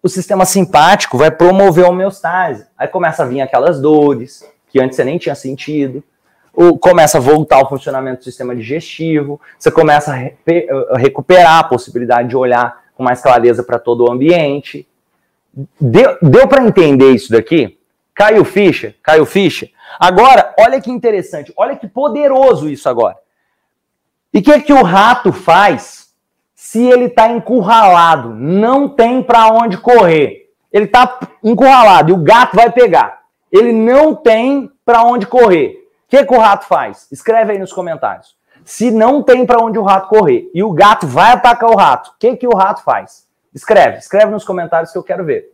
O sistema simpático vai promover a homeostase. Aí começa a vir aquelas dores que antes você nem tinha sentido. Ou começa a voltar o funcionamento do sistema digestivo. Você começa a, recuperar a possibilidade de olhar com mais clareza para todo o ambiente. Deu, deu para entender isso daqui? Caiu ficha? Caiu ficha? Agora, olha que interessante, olha que poderoso isso agora. E o que, que o rato faz se ele está encurralado? Não tem para onde correr. Ele está encurralado e o gato vai pegar. Ele não tem para onde correr. O que, que o rato faz? Escreve aí nos comentários. Se não tem para onde o rato correr e o gato vai atacar o rato, o que, que o rato faz? Escreve, escreve nos comentários que eu quero ver.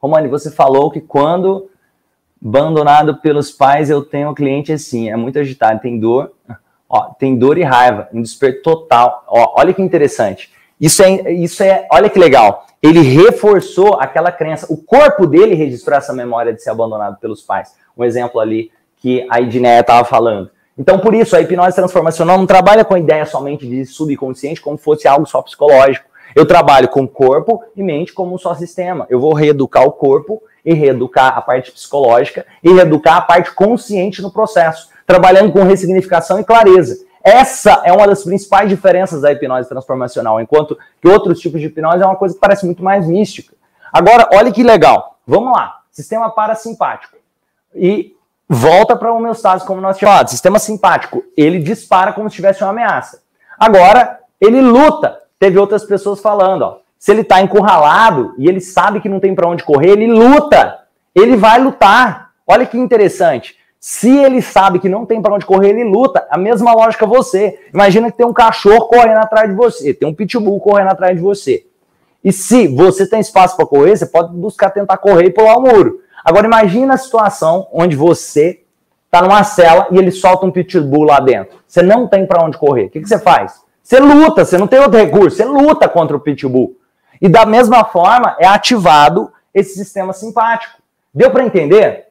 Romani, você falou que quando abandonado pelos pais eu tenho um cliente assim, é muito agitado, tem dor. Ó, tem dor e raiva, um desperto total. Ó, olha que interessante. Isso é, isso é, olha que legal. Ele reforçou aquela crença. O corpo dele registrou essa memória de ser abandonado pelos pais. Um exemplo ali que a Edneia estava falando. Então, por isso, a hipnose transformacional não trabalha com a ideia somente de subconsciente como fosse algo só psicológico. Eu trabalho com corpo e mente como um só sistema. Eu vou reeducar o corpo e reeducar a parte psicológica e reeducar a parte consciente no processo trabalhando com ressignificação e clareza. Essa é uma das principais diferenças da hipnose transformacional, enquanto que outros tipos de hipnose é uma coisa que parece muito mais mística. Agora, olha que legal. Vamos lá. Sistema parasimpático. E volta para o homeostase, como nós tínhamos falado. Sistema simpático, ele dispara como se tivesse uma ameaça. Agora, ele luta. Teve outras pessoas falando, ó. Se ele está encurralado e ele sabe que não tem para onde correr, ele luta. Ele vai lutar. Olha que interessante. Se ele sabe que não tem para onde correr, ele luta. A mesma lógica você. Imagina que tem um cachorro correndo atrás de você, tem um pitbull correndo atrás de você. E se você tem espaço para correr, você pode buscar tentar correr e pular o muro. Agora imagina a situação onde você está numa cela e ele solta um pitbull lá dentro. Você não tem para onde correr. O que, que você faz? Você luta, você não tem outro recurso, você luta contra o pitbull. E da mesma forma é ativado esse sistema simpático. Deu para entender?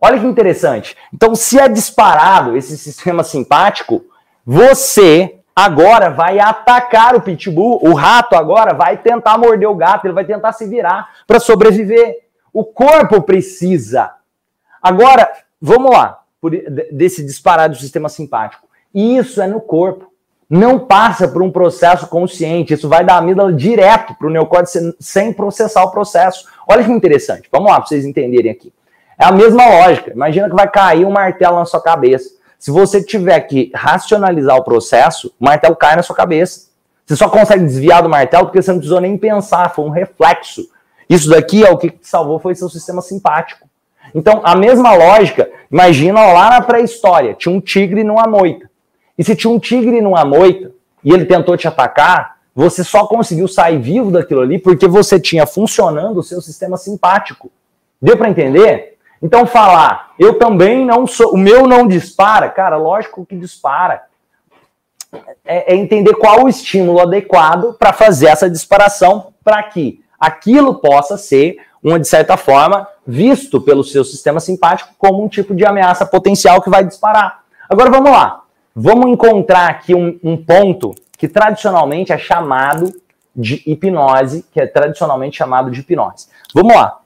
Olha que interessante. Então, se é disparado esse sistema simpático, você agora vai atacar o pitbull, o rato agora vai tentar morder o gato, ele vai tentar se virar para sobreviver. O corpo precisa. Agora, vamos lá, desse disparado do sistema simpático. Isso é no corpo. Não passa por um processo consciente. Isso vai da amígdala direto para o neocórtex sem processar o processo. Olha que interessante. Vamos lá para vocês entenderem aqui. É a mesma lógica. Imagina que vai cair um martelo na sua cabeça. Se você tiver que racionalizar o processo, o martelo cai na sua cabeça. Você só consegue desviar do martelo porque você não precisou nem pensar, foi um reflexo. Isso daqui é o que te salvou foi seu sistema simpático. Então, a mesma lógica, imagina lá na pré-história, tinha um tigre numa moita. E se tinha um tigre numa moita e ele tentou te atacar, você só conseguiu sair vivo daquilo ali porque você tinha funcionando o seu sistema simpático. Deu para entender? Então falar, eu também não sou, o meu não dispara, cara, lógico que dispara. É, é entender qual o estímulo adequado para fazer essa disparação para que aquilo possa ser, uma de certa forma, visto pelo seu sistema simpático como um tipo de ameaça potencial que vai disparar. Agora vamos lá. Vamos encontrar aqui um, um ponto que tradicionalmente é chamado de hipnose, que é tradicionalmente chamado de hipnose. Vamos lá.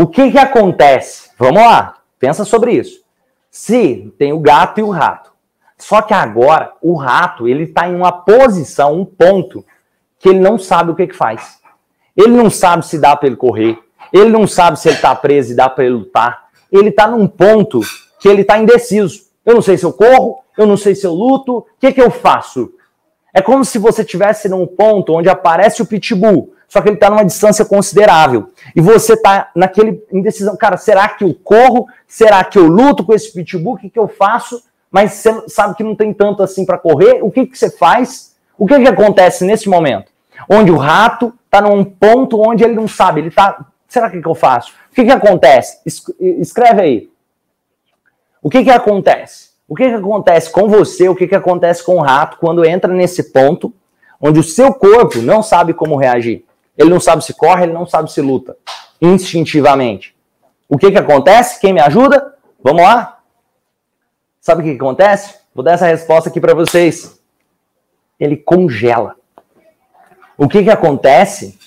O que, que acontece? Vamos lá, pensa sobre isso. Se tem o gato e o rato, só que agora o rato ele está em uma posição, um ponto que ele não sabe o que, que faz. Ele não sabe se dá para ele correr, ele não sabe se ele está preso e dá para ele lutar. Ele está num ponto que ele está indeciso. Eu não sei se eu corro, eu não sei se eu luto, o que, que eu faço? É como se você estivesse num ponto onde aparece o pitbull, só que ele está numa distância considerável. E você está naquele indecisão. Cara, será que eu corro? Será que eu luto com esse pitbull? O que, que eu faço? Mas você sabe que não tem tanto assim para correr. O que, que você faz? O que, que acontece nesse momento? Onde o rato está num ponto onde ele não sabe. Ele está. Será que, que eu faço? O que, que acontece? Escreve aí. O que, que acontece? O que, que acontece com você, o que, que acontece com o rato quando entra nesse ponto onde o seu corpo não sabe como reagir? Ele não sabe se corre, ele não sabe se luta, instintivamente. O que, que acontece? Quem me ajuda? Vamos lá? Sabe o que, que acontece? Vou dar essa resposta aqui para vocês. Ele congela. O que, que acontece?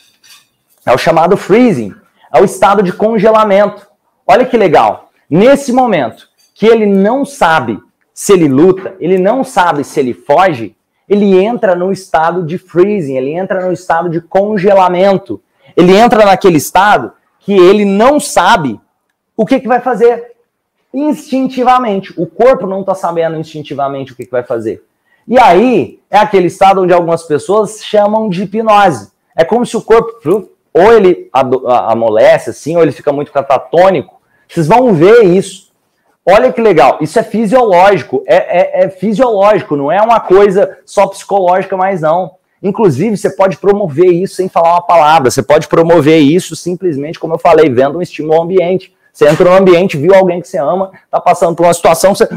É o chamado freezing, é o estado de congelamento. Olha que legal. Nesse momento que ele não sabe se ele luta, ele não sabe se ele foge, ele entra no estado de freezing, ele entra no estado de congelamento. Ele entra naquele estado que ele não sabe o que, que vai fazer instintivamente. O corpo não está sabendo instintivamente o que, que vai fazer. E aí é aquele estado onde algumas pessoas chamam de hipnose. É como se o corpo ou ele amolece assim, ou ele fica muito catatônico. Vocês vão ver isso. Olha que legal, isso é fisiológico, é, é, é, fisiológico, não é uma coisa só psicológica, mais não. Inclusive, você pode promover isso sem falar uma palavra, você pode promover isso simplesmente, como eu falei, vendo um estímulo ao ambiente. Você entra no ambiente, viu alguém que você ama, está passando por uma situação, você...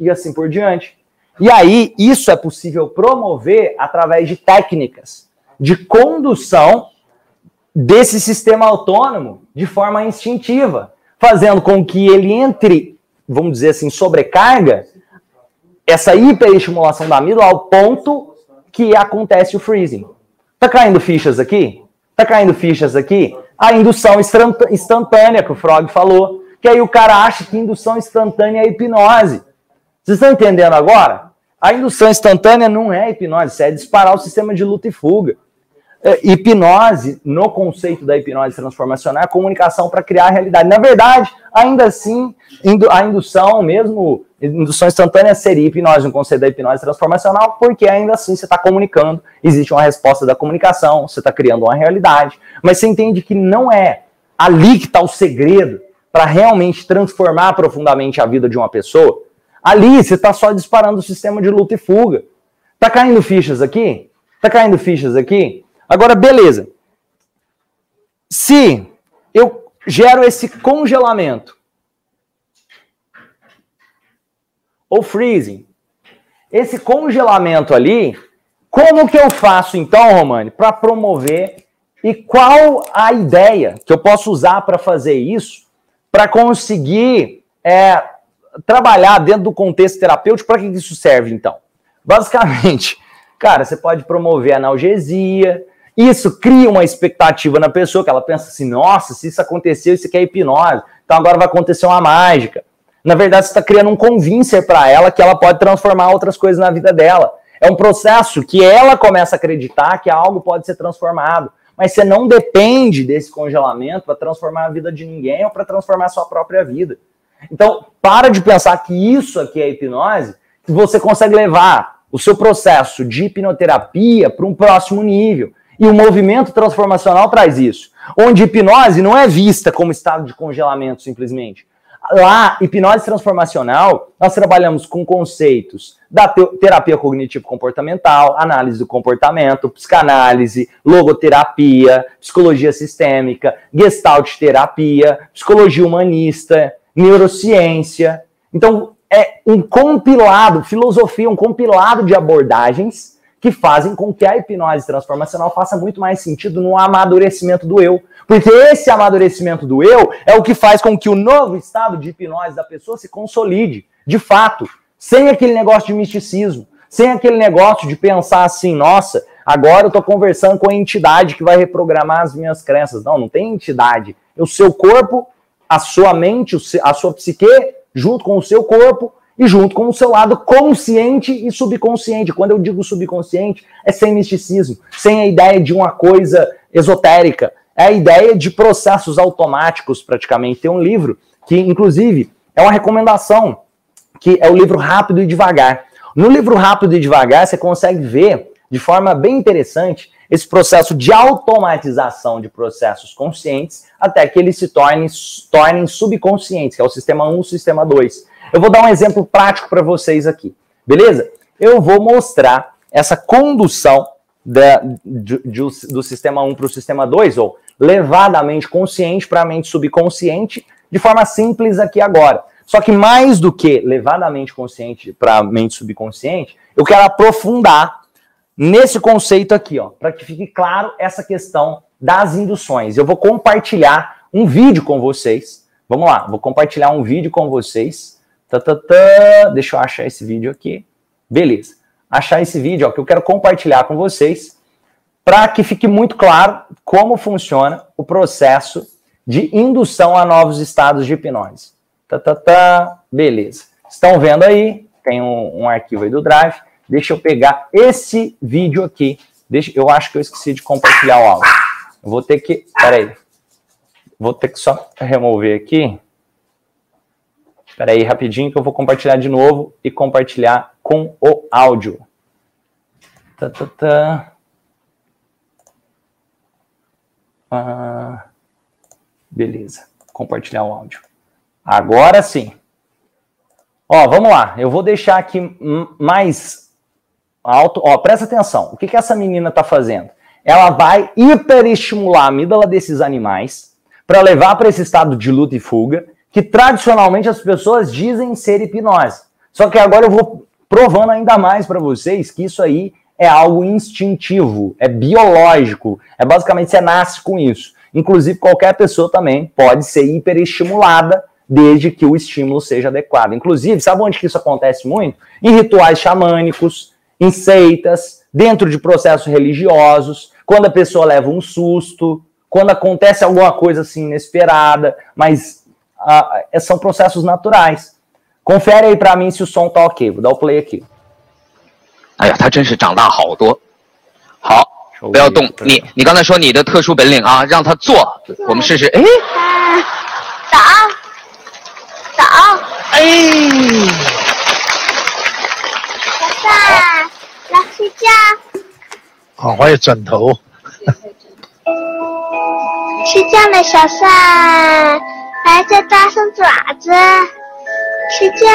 e assim por diante. E aí, isso é possível promover através de técnicas de condução desse sistema autônomo de forma instintiva, fazendo com que ele entre vamos dizer assim, sobrecarga, essa hiperestimulação da amígdala ao ponto que acontece o freezing. Tá caindo fichas aqui? Tá caindo fichas aqui? A indução instantânea que o Frog falou, que aí o cara acha que indução instantânea é hipnose. Vocês estão entendendo agora? A indução instantânea não é hipnose, é disparar o sistema de luta e fuga. É, hipnose, no conceito da hipnose transformacional, é a comunicação para criar a realidade. Na verdade, ainda assim, a indução, mesmo indução instantânea, seria hipnose no conceito da hipnose transformacional, porque ainda assim você está comunicando, existe uma resposta da comunicação, você está criando uma realidade. Mas você entende que não é ali que está o segredo para realmente transformar profundamente a vida de uma pessoa. Ali você está só disparando o sistema de luta e fuga. Tá caindo fichas aqui? Tá caindo fichas aqui? Agora, beleza. Se eu gero esse congelamento ou freezing, esse congelamento ali, como que eu faço então, Romani, para promover e qual a ideia que eu posso usar para fazer isso, para conseguir é, trabalhar dentro do contexto terapêutico? Para que isso serve então? Basicamente, cara, você pode promover analgesia, isso cria uma expectativa na pessoa que ela pensa assim: nossa, se isso aconteceu, isso aqui é hipnose, então agora vai acontecer uma mágica. Na verdade, você está criando um convincer para ela que ela pode transformar outras coisas na vida dela. É um processo que ela começa a acreditar que algo pode ser transformado. mas você não depende desse congelamento para transformar a vida de ninguém ou para transformar a sua própria vida. Então, para de pensar que isso aqui é hipnose, que você consegue levar o seu processo de hipnoterapia para um próximo nível. E o movimento transformacional traz isso. Onde hipnose não é vista como estado de congelamento simplesmente. Lá, hipnose transformacional, nós trabalhamos com conceitos da terapia cognitivo-comportamental, análise do comportamento, psicanálise, logoterapia, psicologia sistêmica, gestalt terapia, psicologia humanista, neurociência. Então, é um compilado, filosofia, um compilado de abordagens que fazem com que a hipnose transformacional faça muito mais sentido no amadurecimento do eu. Porque esse amadurecimento do eu é o que faz com que o novo estado de hipnose da pessoa se consolide, de fato, sem aquele negócio de misticismo, sem aquele negócio de pensar assim, nossa, agora eu estou conversando com a entidade que vai reprogramar as minhas crenças. Não, não tem entidade. É o seu corpo, a sua mente, a sua psique, junto com o seu corpo, e junto com o seu lado consciente e subconsciente. Quando eu digo subconsciente, é sem misticismo, sem a ideia de uma coisa esotérica, é a ideia de processos automáticos, praticamente. Tem um livro que, inclusive, é uma recomendação, que é o livro Rápido e Devagar. No livro Rápido e Devagar, você consegue ver, de forma bem interessante, esse processo de automatização de processos conscientes até que eles se tornem, tornem subconscientes, que é o sistema 1 e o sistema 2. Eu vou dar um exemplo prático para vocês aqui, beleza? Eu vou mostrar essa condução da, de, de, do sistema 1 para o sistema 2, ou levadamente consciente para a mente subconsciente, de forma simples aqui agora. Só que mais do que levadamente consciente para a mente subconsciente, eu quero aprofundar nesse conceito aqui, ó, para que fique claro essa questão das induções. Eu vou compartilhar um vídeo com vocês. Vamos lá, vou compartilhar um vídeo com vocês Tá, tá, tá. Deixa eu achar esse vídeo aqui. Beleza. Achar esse vídeo ó, que eu quero compartilhar com vocês para que fique muito claro como funciona o processo de indução a novos estados de hipnose. Beleza. Estão vendo aí? Tem um, um arquivo aí do Drive. Deixa eu pegar esse vídeo aqui. Deixa, eu acho que eu esqueci de compartilhar o áudio. Vou ter que. Peraí. Vou ter que só remover aqui. Espera aí rapidinho que eu vou compartilhar de novo e compartilhar com o áudio. Tá, tá, tá. Ah, beleza. Compartilhar o áudio. Agora sim. Ó, vamos lá. Eu vou deixar aqui mais alto. Ó, presta atenção. O que, que essa menina está fazendo? Ela vai hiperestimular a amígdala desses animais para levar para esse estado de luta e fuga que tradicionalmente as pessoas dizem ser hipnose. Só que agora eu vou provando ainda mais para vocês que isso aí é algo instintivo, é biológico, é basicamente você nasce com isso. Inclusive qualquer pessoa também pode ser hiperestimulada desde que o estímulo seja adequado. Inclusive, sabe onde que isso acontece muito? Em rituais xamânicos, em seitas, dentro de processos religiosos, quando a pessoa leva um susto, quando acontece alguma coisa assim inesperada, mas ah, são processos naturais. Confere aí para mim se o som tá ok. Vou dar o play aqui. 哎呀，他真是长大好多。好，不要动。你你刚才说你的特殊本领啊，让他坐，我们试试。哎，早，早。哎，小范，来睡觉。好，还有枕头。睡觉了，小范。来，再搭上爪子，睡觉，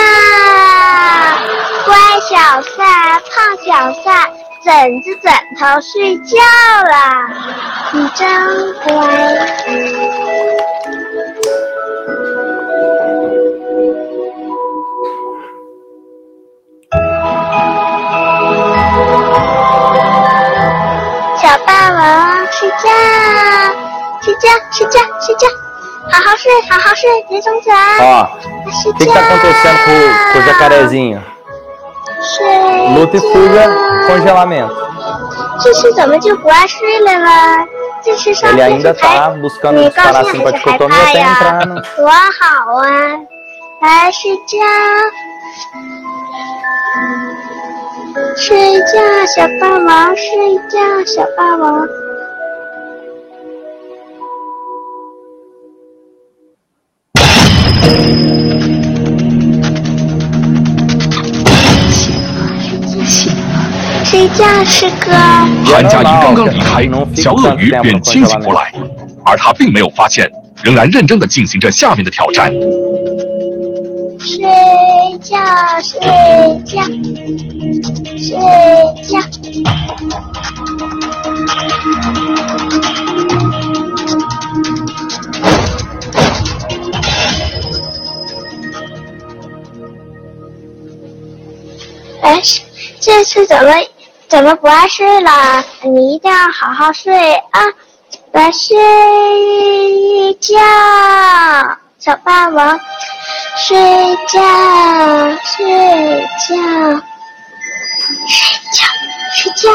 乖小赛，胖小赛，枕着枕头睡觉了，你真乖。小霸王，睡觉，睡觉，睡觉，睡觉。好好睡，好好睡，别总起来。Ó, o que, que tá acontecendo com, com o jacarezinho? Luta e fuga, congelamento. Ele ainda tá buscando disparar a simpaticotômia até entrar no... 多好啊！来睡觉，睡觉，小霸王，睡觉，小霸王。 睡觉师哥韩佳莹刚刚离开小。鳄鱼便清醒过来而他并没有发现仍然认真的进行着下面的挑战。睡觉睡觉睡觉哎，这次怎么怎么不爱睡了？你一定要好好睡啊！来睡觉，小霸王，睡觉，睡觉，睡觉，睡觉，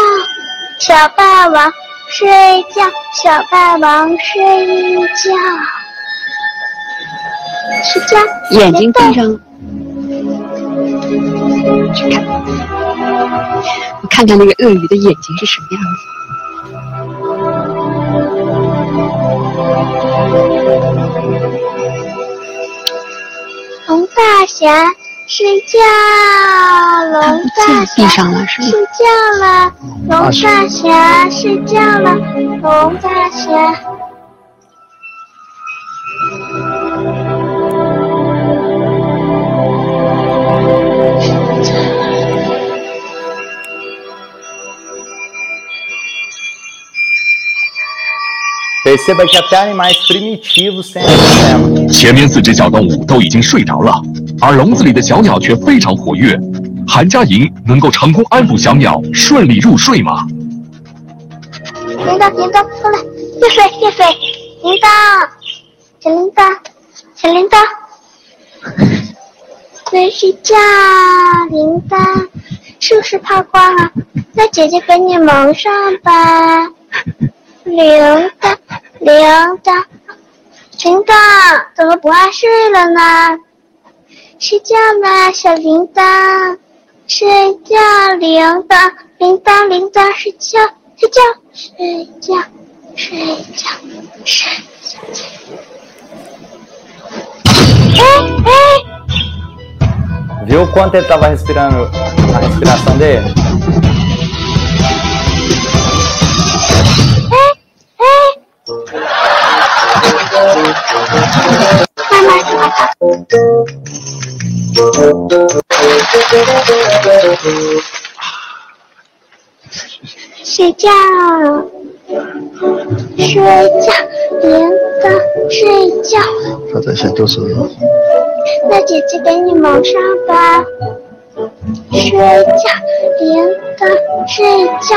小霸王，睡觉，小霸王，睡觉，睡觉，眼睛闭上。去看，我看看那个鳄鱼的眼睛是什么样子。龙大侠睡觉，龙大侠睡觉了，龙大侠睡觉了，龙大侠。Perceba que até animais primitivos têm problema. 前面四只小动物都已经睡着了，而笼子里的小鸟却非常活跃。韩佳莹能够成功安抚小鸟，顺利入睡吗？铃铛，铃铛，过来，越睡越睡。铃铛，小铃铛，小铃铛，快睡觉。铃铛，是不是怕光了？那姐姐给你蒙上吧。铃铛，铃铛，铃铛，怎么不爱睡了呢？睡觉吧，小铃铛，睡觉，铃铛，铃铛，铃铛，睡觉，睡觉，睡觉，睡觉，睡觉。Viu quanto ele estava respirando a respiração dele? 睡觉，睡觉，铃铛，睡觉。他在写读书。那姐姐给你蒙上吧。睡觉，铃铛，睡觉。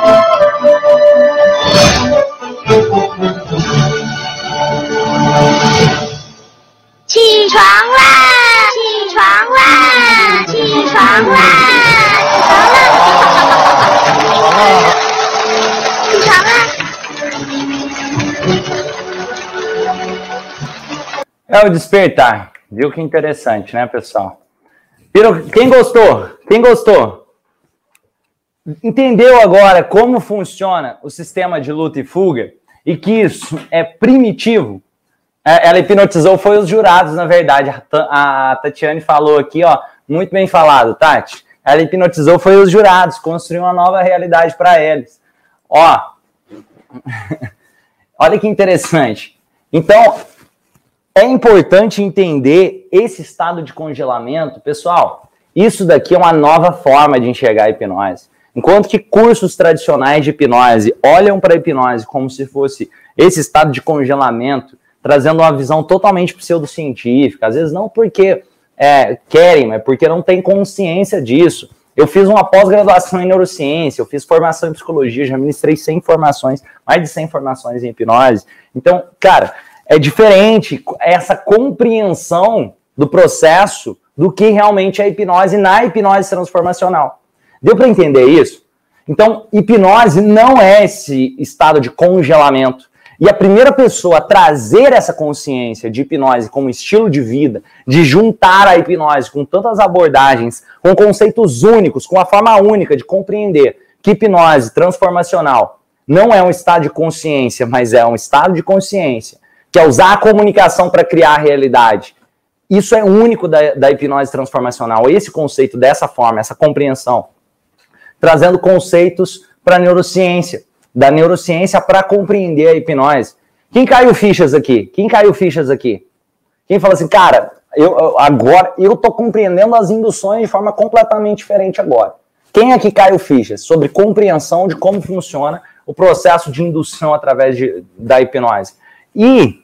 É o despertar. Viu que interessante, né, pessoal? Quem gostou? Quem gostou? Entendeu agora como funciona o sistema de luta e fuga e que isso é primitivo? É, ela hipnotizou foi os jurados, na verdade. A Tatiane falou aqui, ó, muito bem falado, Tati. Ela hipnotizou foi os jurados, construiu uma nova realidade para eles. Ó, olha que interessante. Então, é importante entender esse estado de congelamento. Pessoal, isso daqui é uma nova forma de enxergar a hipnose. Enquanto que cursos tradicionais de hipnose olham para a hipnose como se fosse esse estado de congelamento, trazendo uma visão totalmente pseudocientífica, às vezes não porque é, querem, mas porque não tem consciência disso. Eu fiz uma pós-graduação em neurociência, eu fiz formação em psicologia, já ministrei 100 formações, mais de 100 formações em hipnose. Então, cara, é diferente essa compreensão do processo do que realmente é hipnose na hipnose transformacional. Deu para entender isso? Então, hipnose não é esse estado de congelamento. E a primeira pessoa a trazer essa consciência de hipnose como estilo de vida, de juntar a hipnose com tantas abordagens, com conceitos únicos, com a forma única de compreender que hipnose transformacional não é um estado de consciência, mas é um estado de consciência, que é usar a comunicação para criar a realidade. Isso é único da, da hipnose transformacional, esse conceito dessa forma, essa compreensão, trazendo conceitos para a neurociência da neurociência para compreender a hipnose. Quem caiu fichas aqui? Quem caiu fichas aqui? Quem fala assim, cara, eu, agora eu tô compreendendo as induções de forma completamente diferente agora. Quem aqui caiu fichas sobre compreensão de como funciona o processo de indução através de, da hipnose? E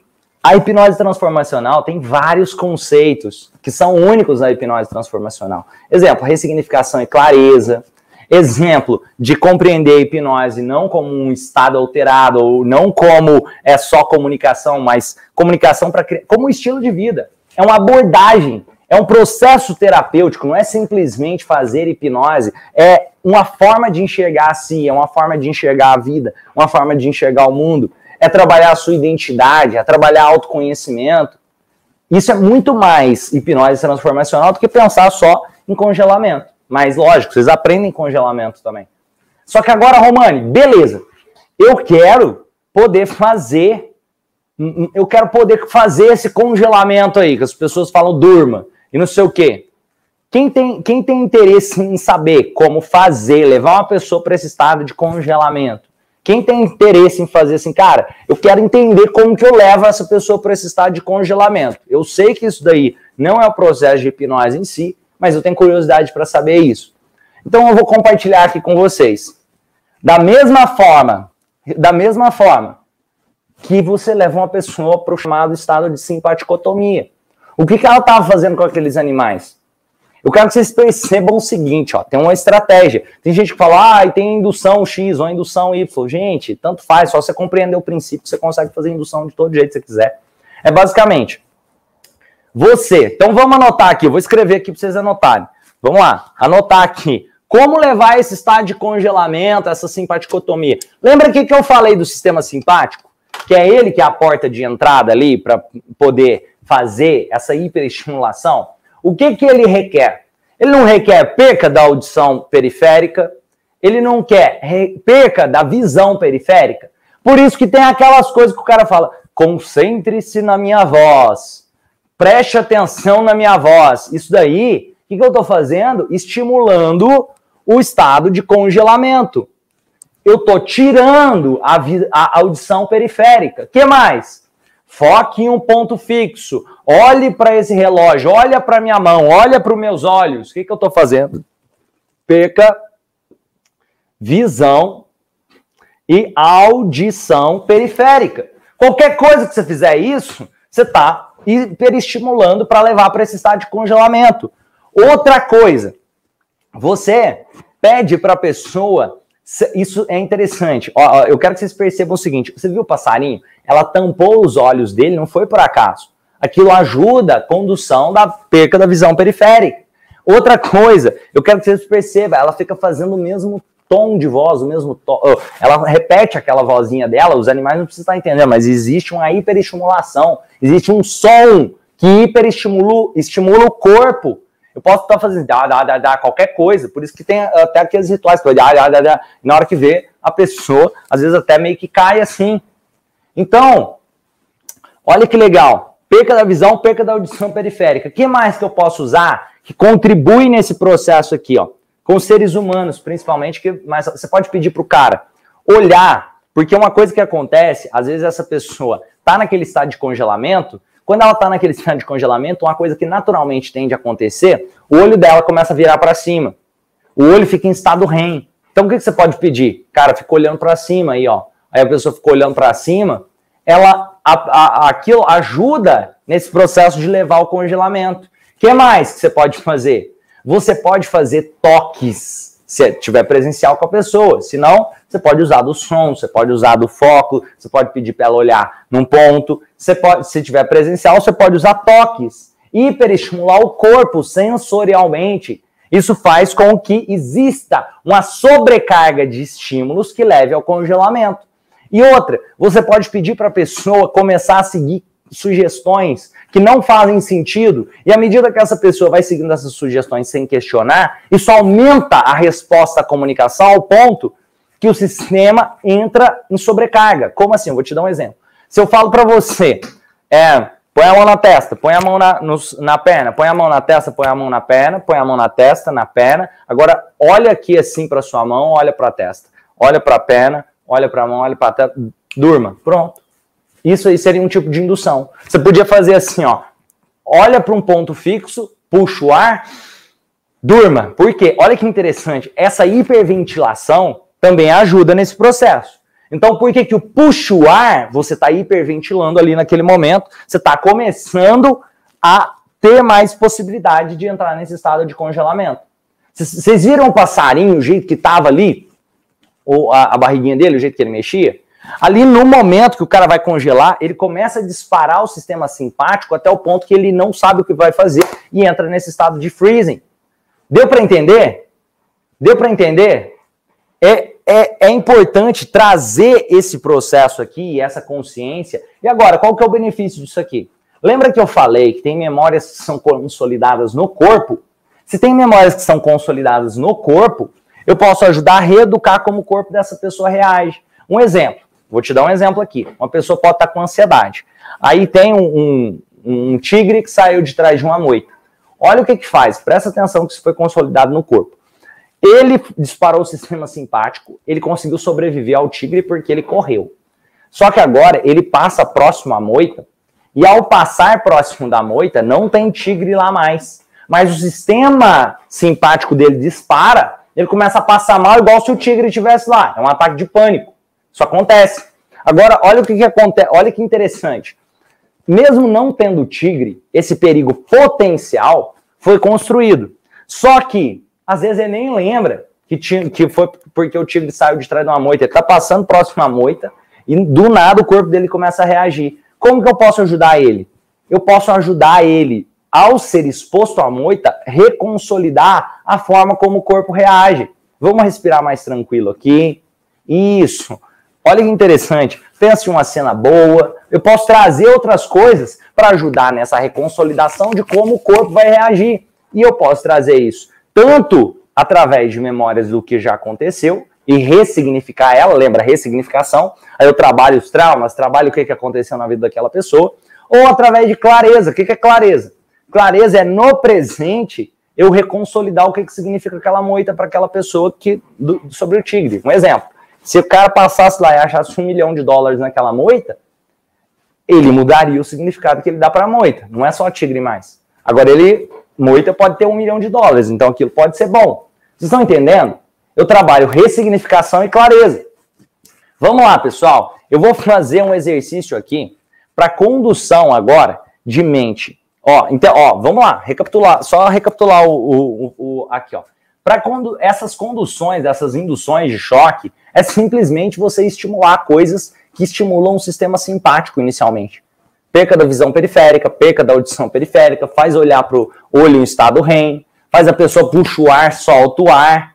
a hipnose transformacional tem vários conceitos que são únicos na hipnose transformacional. Exemplo, ressignificação e clareza, exemplo de compreender a hipnose não como um estado alterado, ou não como é só comunicação, mas comunicação para como um estilo de vida. É uma abordagem, é um processo terapêutico, não é simplesmente fazer hipnose, é uma forma de enxergar a si, é uma forma de enxergar a vida, uma forma de enxergar o mundo, é trabalhar a sua identidade, é trabalhar autoconhecimento. Isso é muito mais hipnose transformacional do que pensar só em congelamento. Mas lógico, vocês aprendem congelamento também. Só que agora, Romani, beleza. Eu quero poder fazer. Eu quero poder fazer esse congelamento aí, que as pessoas falam durma e não sei o quê. Quem tem, quem tem interesse em saber como fazer, levar uma pessoa para esse estado de congelamento? Quem tem interesse em fazer assim, cara, eu quero entender como que eu levo essa pessoa para esse estado de congelamento. Eu sei que isso daí não é o processo de hipnose em si, mas eu tenho curiosidade para saber isso. Então eu vou compartilhar aqui com vocês. Da mesma forma, da mesma forma que você leva uma pessoa para o chamado estado de simpaticotomia. O que, que ela estava fazendo com aqueles animais? Eu quero que vocês percebam o seguinte, ó, tem uma estratégia. Tem gente que fala, ah, tem indução X ou indução Y. Gente, tanto faz, só você compreender o princípio, você consegue fazer indução de todo jeito que você quiser. É basicamente, você. Então vamos anotar aqui, eu vou escrever aqui para vocês anotarem. Vamos lá, anotar aqui. Como levar esse estado de congelamento, essa simpaticotomia? Lembra que, que eu falei do sistema simpático? Que é ele que é a porta de entrada ali para poder fazer essa hiperestimulação? O que, que ele requer? Ele não requer perca da audição periférica, ele não quer perca da visão periférica. Por isso que tem aquelas coisas que o cara fala: concentre-se na minha voz Preste atenção na minha voz. Isso daí, o que, que eu estou fazendo? Estimulando o estado de congelamento. Eu estou tirando a, a audição periférica. que mais? Foque em um ponto fixo. Olhe para esse relógio, olha para minha mão, olha para os meus olhos. O que, que eu estou fazendo? Perca visão e audição periférica. Qualquer coisa que você fizer isso, você está hiperestimulando para levar para esse estado de congelamento. Outra coisa, você pede para a pessoa, isso é interessante. Ó, eu quero que vocês percebam o seguinte: você viu o passarinho? Ela tampou os olhos dele, não foi por acaso. Aquilo ajuda a condução da perca da visão periférica. Outra coisa, eu quero que vocês percebam, ela fica fazendo o mesmo tom de voz, o mesmo tom. Ela repete aquela vozinha dela, os animais não precisam estar entendendo, mas existe uma hiperestimulação, existe um som que hiperestimula estimula o corpo. Eu posso estar fazendo dá, dá, dá, dá, qualquer coisa, por isso que tem até aqueles rituais que dá, dá, dá, dá, na hora que vê a pessoa, às vezes até meio que cai assim. Então, olha que legal. Perca da visão, perca da audição periférica. O que mais que eu posso usar que contribui nesse processo aqui, ó? com seres humanos, principalmente, que mas você pode pedir para o cara olhar, porque uma coisa que acontece, às vezes essa pessoa está naquele estado de congelamento, quando ela está naquele estado de congelamento, uma coisa que naturalmente tende a acontecer, o olho dela começa a virar para cima. O olho fica em estado REM. Então o que, que você pode pedir? Cara, fica olhando para cima aí, ó. Aí a pessoa ficou olhando para cima, ela a, a, aquilo ajuda nesse processo de levar ao congelamento. O que mais que você pode fazer? Você pode fazer toques se tiver presencial com a pessoa. Se não, você pode usar do som, você pode usar do foco, você pode pedir para ela olhar num ponto. Você pode, se tiver presencial, você pode usar toques. Hiperestimular o corpo sensorialmente. Isso faz com que exista uma sobrecarga de estímulos que leve ao congelamento. E outra, você pode pedir para a pessoa começar a seguir sugestões que não fazem sentido, e à medida que essa pessoa vai seguindo essas sugestões sem questionar, isso aumenta a resposta à comunicação ao ponto que o sistema entra em sobrecarga. Como assim? Eu vou te dar um exemplo. Se eu falo para você, é, põe a mão na testa, põe a mão na, na perna, põe a mão na testa, põe a mão na perna, põe a mão na testa, na perna. Agora, olha aqui assim para sua mão, olha para a testa, olha para a perna, olha para a mão, olha para a testa, durma. Pronto. Isso aí seria um tipo de indução. Você podia fazer assim, ó. Olha para um ponto fixo, puxa o ar, durma. Por quê? Olha que interessante. Essa hiperventilação também ajuda nesse processo. Então, por que, que o puxa o ar, você está hiperventilando ali naquele momento, você está começando a ter mais possibilidade de entrar nesse estado de congelamento. Vocês viram o passarinho, o jeito que estava ali, ou a, a barriguinha dele, o jeito que ele mexia? Ali no momento que o cara vai congelar, ele começa a disparar o sistema simpático até o ponto que ele não sabe o que vai fazer e entra nesse estado de freezing. Deu para entender? Deu para entender? É, é, é importante trazer esse processo aqui, essa consciência. E agora, qual que é o benefício disso aqui? Lembra que eu falei que tem memórias que são consolidadas no corpo? Se tem memórias que são consolidadas no corpo, eu posso ajudar a reeducar como o corpo dessa pessoa reage. Um exemplo. Vou te dar um exemplo aqui. Uma pessoa pode estar com ansiedade. Aí tem um, um, um tigre que saiu de trás de uma moita. Olha o que que faz. Presta atenção que isso foi consolidado no corpo. Ele disparou o sistema simpático, ele conseguiu sobreviver ao tigre porque ele correu. Só que agora ele passa próximo à moita, e ao passar próximo da moita, não tem tigre lá mais. Mas o sistema simpático dele dispara, ele começa a passar mal igual se o tigre estivesse lá. É um ataque de pânico. Isso acontece. Agora, olha o que, que acontece, olha que interessante. Mesmo não tendo tigre, esse perigo potencial foi construído. Só que, às vezes, ele nem lembra que, tinha, que foi porque o tigre saiu de trás de uma moita. Ele está passando próximo à moita e, do nada, o corpo dele começa a reagir. Como que eu posso ajudar ele? Eu posso ajudar ele, ao ser exposto à moita, reconsolidar a forma como o corpo reage. Vamos respirar mais tranquilo aqui. Isso. Olha que interessante. Pense uma cena boa. Eu posso trazer outras coisas para ajudar nessa reconsolidação de como o corpo vai reagir. E eu posso trazer isso tanto através de memórias do que já aconteceu e ressignificar ela, lembra, ressignificação. Aí eu trabalho os traumas, trabalho o que, aconteceu na vida daquela pessoa, ou através de clareza. O que, é clareza? Clareza é no presente eu reconsolidar o que, significa aquela moita para aquela pessoa que sobre o tigre. Um exemplo. Se o cara passasse lá e achasse um milhão de dólares naquela moita, ele mudaria o significado que ele dá para a moita. Não é só tigre mais. Agora, ele, moita pode ter um milhão de dólares, então aquilo pode ser bom. Vocês estão entendendo? Eu trabalho ressignificação e clareza. Vamos lá, pessoal. Eu vou fazer um exercício aqui para condução agora de mente. Ó, então, ó, vamos lá, recapitular, só recapitular o, o, o aqui, ó. Para essas conduções, essas induções de choque, é simplesmente você estimular coisas que estimulam o sistema simpático inicialmente. Perca da visão periférica, perca da audição periférica, faz olhar para o olho em estado REM, faz a pessoa puxar o ar, solta o ar,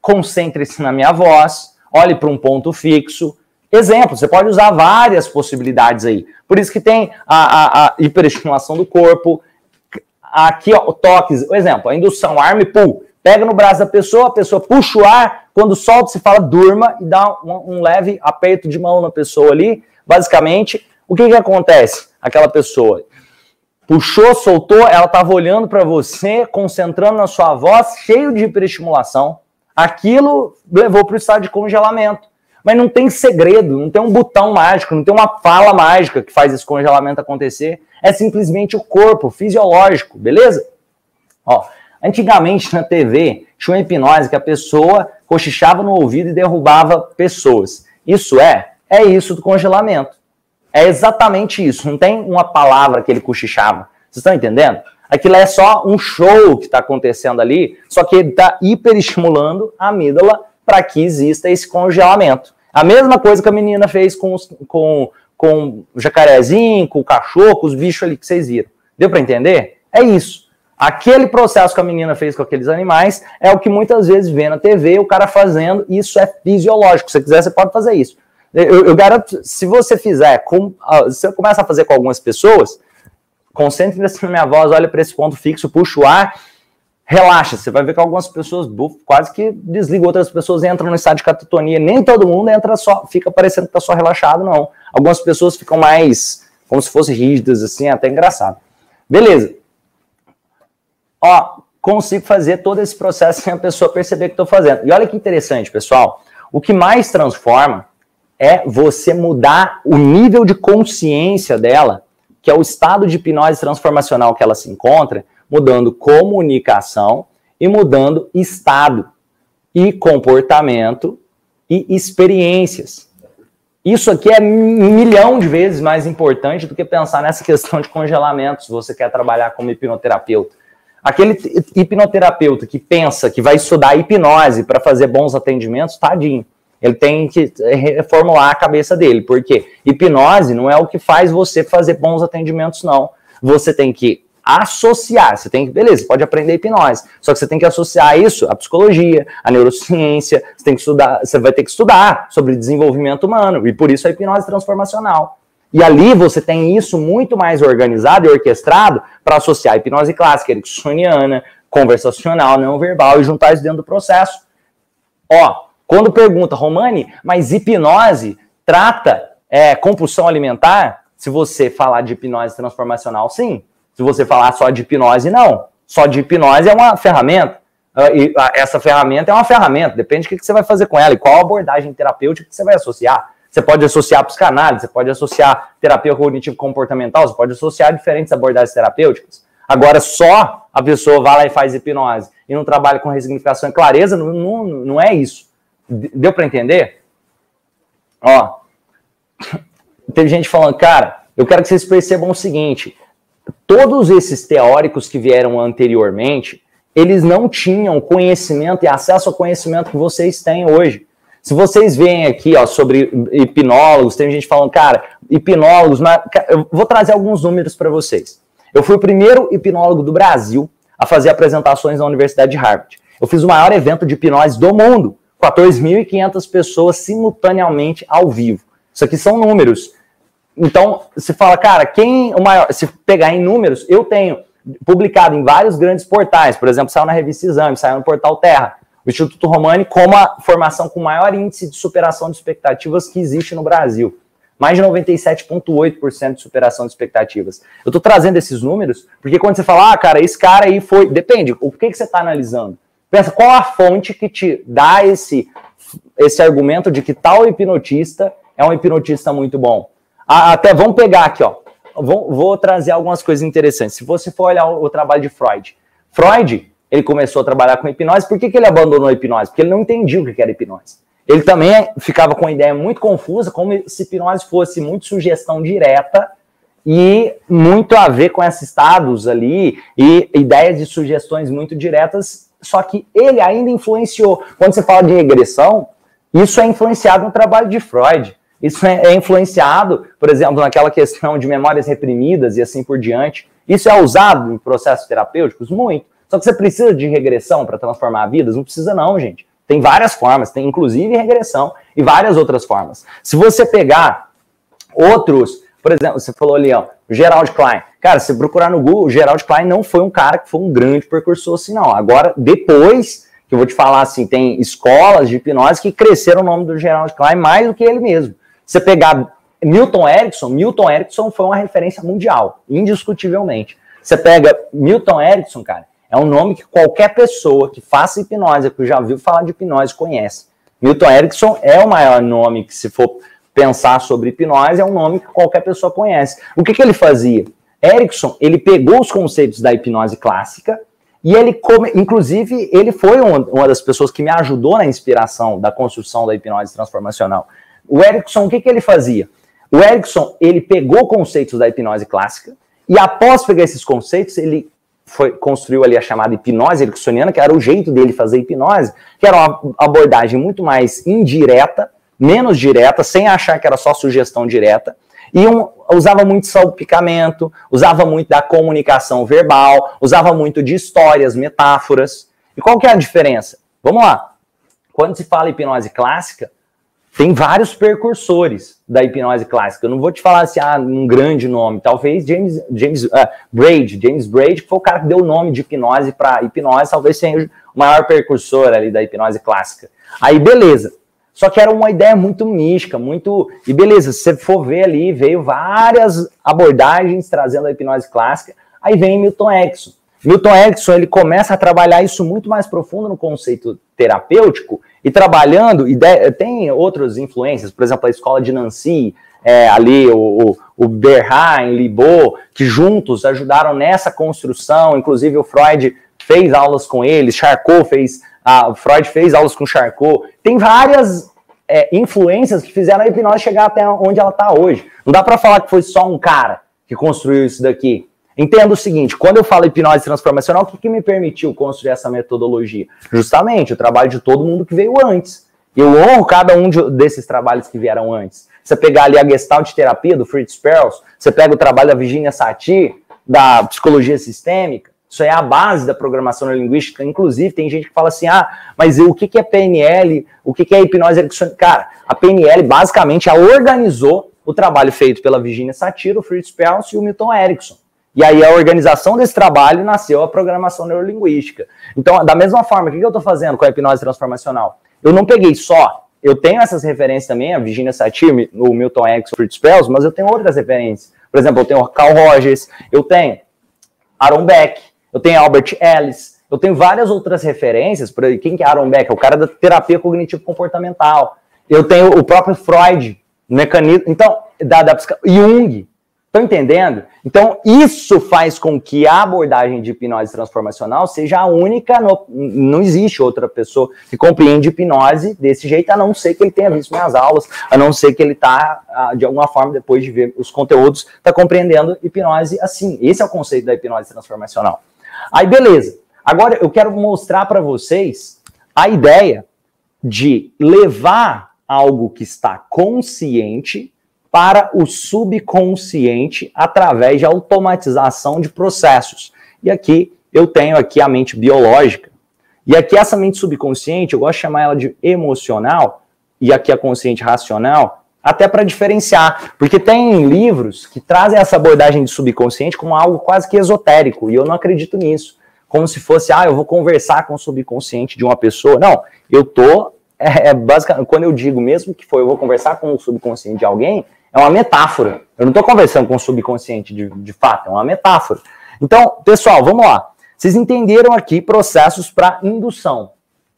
concentre-se na minha voz, olhe para um ponto fixo. Exemplo, você pode usar várias possibilidades aí. Por isso que tem a, a, a hiperestimulação do corpo, aqui, ó, toques, exemplo, a indução arm pull pega no braço da pessoa, a pessoa puxa o ar, quando solta, se fala durma e dá um, um leve aperto de mão na pessoa ali. Basicamente, o que, que acontece? Aquela pessoa puxou, soltou, ela estava olhando para você, concentrando na sua voz, cheio de hiperestimulação. Aquilo levou para o estado de congelamento. Mas não tem segredo, não tem um botão mágico, não tem uma fala mágica que faz esse congelamento acontecer. É simplesmente o corpo fisiológico, beleza? Ó, Antigamente, na TV, tinha uma hipnose que a pessoa cochichava no ouvido e derrubava pessoas. Isso é? É isso do congelamento. É exatamente isso. Não tem uma palavra que ele cochichava. Vocês estão entendendo? Aquilo é só um show que está acontecendo ali, só que ele está hiperestimulando a amígdala para que exista esse congelamento. A mesma coisa que a menina fez com, os, com, com o jacarezinho, com o cachorro, com os bichos ali que vocês viram. Deu para entender? É isso. Aquele processo que a menina fez com aqueles animais é o que muitas vezes vê na TV o cara fazendo, isso é fisiológico. Se quiser, você pode fazer isso. Eu, eu garanto, se você fizer, com, se você começa a fazer com algumas pessoas, concentre-se na minha voz, olha para esse ponto fixo, puxa o ar, relaxa. Você vai ver que algumas pessoas quase que desligam, outras pessoas entram no estado de catatonia. Nem todo mundo entra só, fica parecendo que tá só relaxado, não. Algumas pessoas ficam mais, como se fossem rígidas, assim, até engraçado. Beleza. Ó, consigo fazer todo esse processo sem a pessoa perceber que estou fazendo. E olha que interessante, pessoal. O que mais transforma é você mudar o nível de consciência dela, que é o estado de hipnose transformacional que ela se encontra, mudando comunicação e mudando estado e comportamento e experiências. Isso aqui é um milhão de vezes mais importante do que pensar nessa questão de congelamento, se você quer trabalhar como hipnoterapeuta. Aquele hipnoterapeuta que pensa que vai estudar hipnose para fazer bons atendimentos, tadinho. Ele tem que reformular a cabeça dele, porque hipnose não é o que faz você fazer bons atendimentos, não. Você tem que associar, você tem que, beleza, pode aprender hipnose, só que você tem que associar isso à psicologia, à neurociência, você tem que estudar, você vai ter que estudar sobre desenvolvimento humano, e por isso a hipnose transformacional. E ali você tem isso muito mais organizado e orquestrado para associar hipnose clássica, ericksoniana, conversacional, não verbal e juntar isso dentro do processo. Ó, quando pergunta, Romani, mas hipnose trata é, compulsão alimentar? Se você falar de hipnose transformacional, sim. Se você falar só de hipnose, não. Só de hipnose é uma ferramenta. Ah, e ah, essa ferramenta é uma ferramenta, depende do que você vai fazer com ela e qual abordagem terapêutica que você vai associar. Você pode associar psicanálise, você pode associar terapia cognitivo-comportamental, você pode associar diferentes abordagens terapêuticas. Agora, só a pessoa vai lá e faz hipnose e não trabalha com resignificação e clareza, não, não, não é isso. Deu para entender? Ó, teve gente falando, cara, eu quero que vocês percebam o seguinte: todos esses teóricos que vieram anteriormente, eles não tinham conhecimento e acesso ao conhecimento que vocês têm hoje. Se vocês veem aqui, ó, sobre hipnólogos, tem gente falando, cara, hipnólogos, mas eu vou trazer alguns números para vocês. Eu fui o primeiro hipnólogo do Brasil a fazer apresentações na Universidade de Harvard. Eu fiz o maior evento de hipnose do mundo, 14.500 pessoas simultaneamente ao vivo. Isso aqui são números. Então, se fala, cara, quem o maior, se pegar em números, eu tenho publicado em vários grandes portais, por exemplo, saiu na revista Exame, saiu no portal Terra, o Instituto Romani como a formação com maior índice de superação de expectativas que existe no Brasil. Mais de 97,8% de superação de expectativas. Eu estou trazendo esses números porque quando você fala, ah, cara, esse cara aí foi. Depende, o que, que você está analisando? Pensa qual a fonte que te dá esse, esse argumento de que tal hipnotista é um hipnotista muito bom. Até vamos pegar aqui, ó. Vou, vou trazer algumas coisas interessantes. Se você for olhar o, o trabalho de Freud, Freud ele começou a trabalhar com hipnose. Por que, que ele abandonou a hipnose? Porque ele não entendia o que era hipnose. Ele também ficava com uma ideia muito confusa, como se hipnose fosse muito sugestão direta e muito a ver com esses estados ali e ideias de sugestões muito diretas. Só que ele ainda influenciou. Quando você fala de regressão, isso é influenciado no trabalho de Freud. Isso é, é influenciado, por exemplo, naquela questão de memórias reprimidas e assim por diante. Isso é usado em processos terapêuticos? Muito. Só que você precisa de regressão para transformar vidas? Não precisa não, gente. Tem várias formas, tem inclusive regressão e várias outras formas. Se você pegar outros, por exemplo, você falou ali, ó, Gerald Klein. Cara, se procurar no Google, Gerald Klein não foi um cara que foi um grande precursor assim, não. Agora, depois que eu vou te falar assim, tem escolas de hipnose que cresceram o nome do Gerald Klein mais do que ele mesmo. Você pegar Milton Erickson, Milton Erickson foi uma referência mundial, indiscutivelmente. Você pega Milton Erickson, cara, é um nome que qualquer pessoa que faça hipnose, que já ouviu falar de hipnose, conhece. Milton Erickson é o maior nome que, se for pensar sobre hipnose, é um nome que qualquer pessoa conhece. O que, que ele fazia? Erickson, ele pegou os conceitos da hipnose clássica e ele, come, inclusive, ele foi uma das pessoas que me ajudou na inspiração da construção da hipnose transformacional. O Erickson, o que, que ele fazia? O Erickson, ele pegou conceitos da hipnose clássica e após pegar esses conceitos, ele foi, construiu ali a chamada hipnose ericksoniana, que era o jeito dele fazer hipnose, que era uma abordagem muito mais indireta, menos direta, sem achar que era só sugestão direta, e um, usava muito salpicamento, usava muito da comunicação verbal, usava muito de histórias, metáforas. E qual que é a diferença? Vamos lá. Quando se fala hipnose clássica, tem vários precursores da hipnose clássica. Eu não vou te falar assim, ah, um grande nome. Talvez James, James uh, Braid, James Braid, que foi o cara que deu o nome de hipnose para hipnose, talvez seja o maior precursor ali da hipnose clássica. Aí, beleza. Só que era uma ideia muito mística, muito. E beleza, se você for ver ali, veio várias abordagens trazendo a hipnose clássica. Aí vem Milton Erickson. Milton Erickson ele começa a trabalhar isso muito mais profundo no conceito terapêutico e trabalhando, e de, tem outras influências, por exemplo, a escola de Nancy, é, ali o, o, o Berheim, Libot, que juntos ajudaram nessa construção, inclusive o Freud fez aulas com eles, Charcot fez, a Freud fez aulas com Charcot, tem várias é, influências que fizeram a hipnose chegar até onde ela está hoje. Não dá para falar que foi só um cara que construiu isso daqui. Entenda o seguinte: quando eu falo hipnose transformacional, o que, que me permitiu construir essa metodologia? Justamente o trabalho de todo mundo que veio antes. Eu honro cada um de, desses trabalhos que vieram antes. Você pegar ali a Gestalt terapia do Fritz Perls, você pega o trabalho da Virginia Satir, da psicologia sistêmica, isso é a base da programação neurolinguística. Inclusive, tem gente que fala assim: ah, mas o que é PNL? O que é hipnose ericksoniana? Cara, a PNL basicamente organizou o trabalho feito pela Virginia Satir, o Fritz Perls e o Milton Erickson. E aí a organização desse trabalho nasceu a programação neurolinguística. Então, da mesma forma, o que eu estou fazendo com a hipnose transformacional? Eu não peguei só, eu tenho essas referências também, a Virginia Satir, o Milton X, o Fritz Perls, mas eu tenho outras referências. Por exemplo, eu tenho o Carl Rogers, eu tenho Aaron Beck, eu tenho Albert Ellis, eu tenho várias outras referências. Por aí, quem que é Aaron Beck? É o cara da terapia cognitivo-comportamental. Eu tenho o próprio Freud, mecanismo. Então, da, da Jung, Estão entendendo? Então, isso faz com que a abordagem de hipnose transformacional seja a única. No, não existe outra pessoa que compreende hipnose desse jeito, a não ser que ele tenha visto minhas aulas, a não ser que ele está, de alguma forma, depois de ver os conteúdos, está compreendendo hipnose assim. Esse é o conceito da hipnose transformacional. Aí, beleza. Agora, eu quero mostrar para vocês a ideia de levar algo que está consciente para o subconsciente através de automatização de processos. E aqui eu tenho aqui a mente biológica. E aqui essa mente subconsciente, eu gosto de chamar ela de emocional, e aqui a consciente racional, até para diferenciar, porque tem livros que trazem essa abordagem de subconsciente como algo quase que esotérico, e eu não acredito nisso. Como se fosse, ah, eu vou conversar com o subconsciente de uma pessoa. Não, eu tô, é, é basicamente, quando eu digo mesmo que foi, eu vou conversar com o subconsciente de alguém, é uma metáfora. Eu não estou conversando com o subconsciente de, de fato, é uma metáfora. Então, pessoal, vamos lá. Vocês entenderam aqui processos para indução.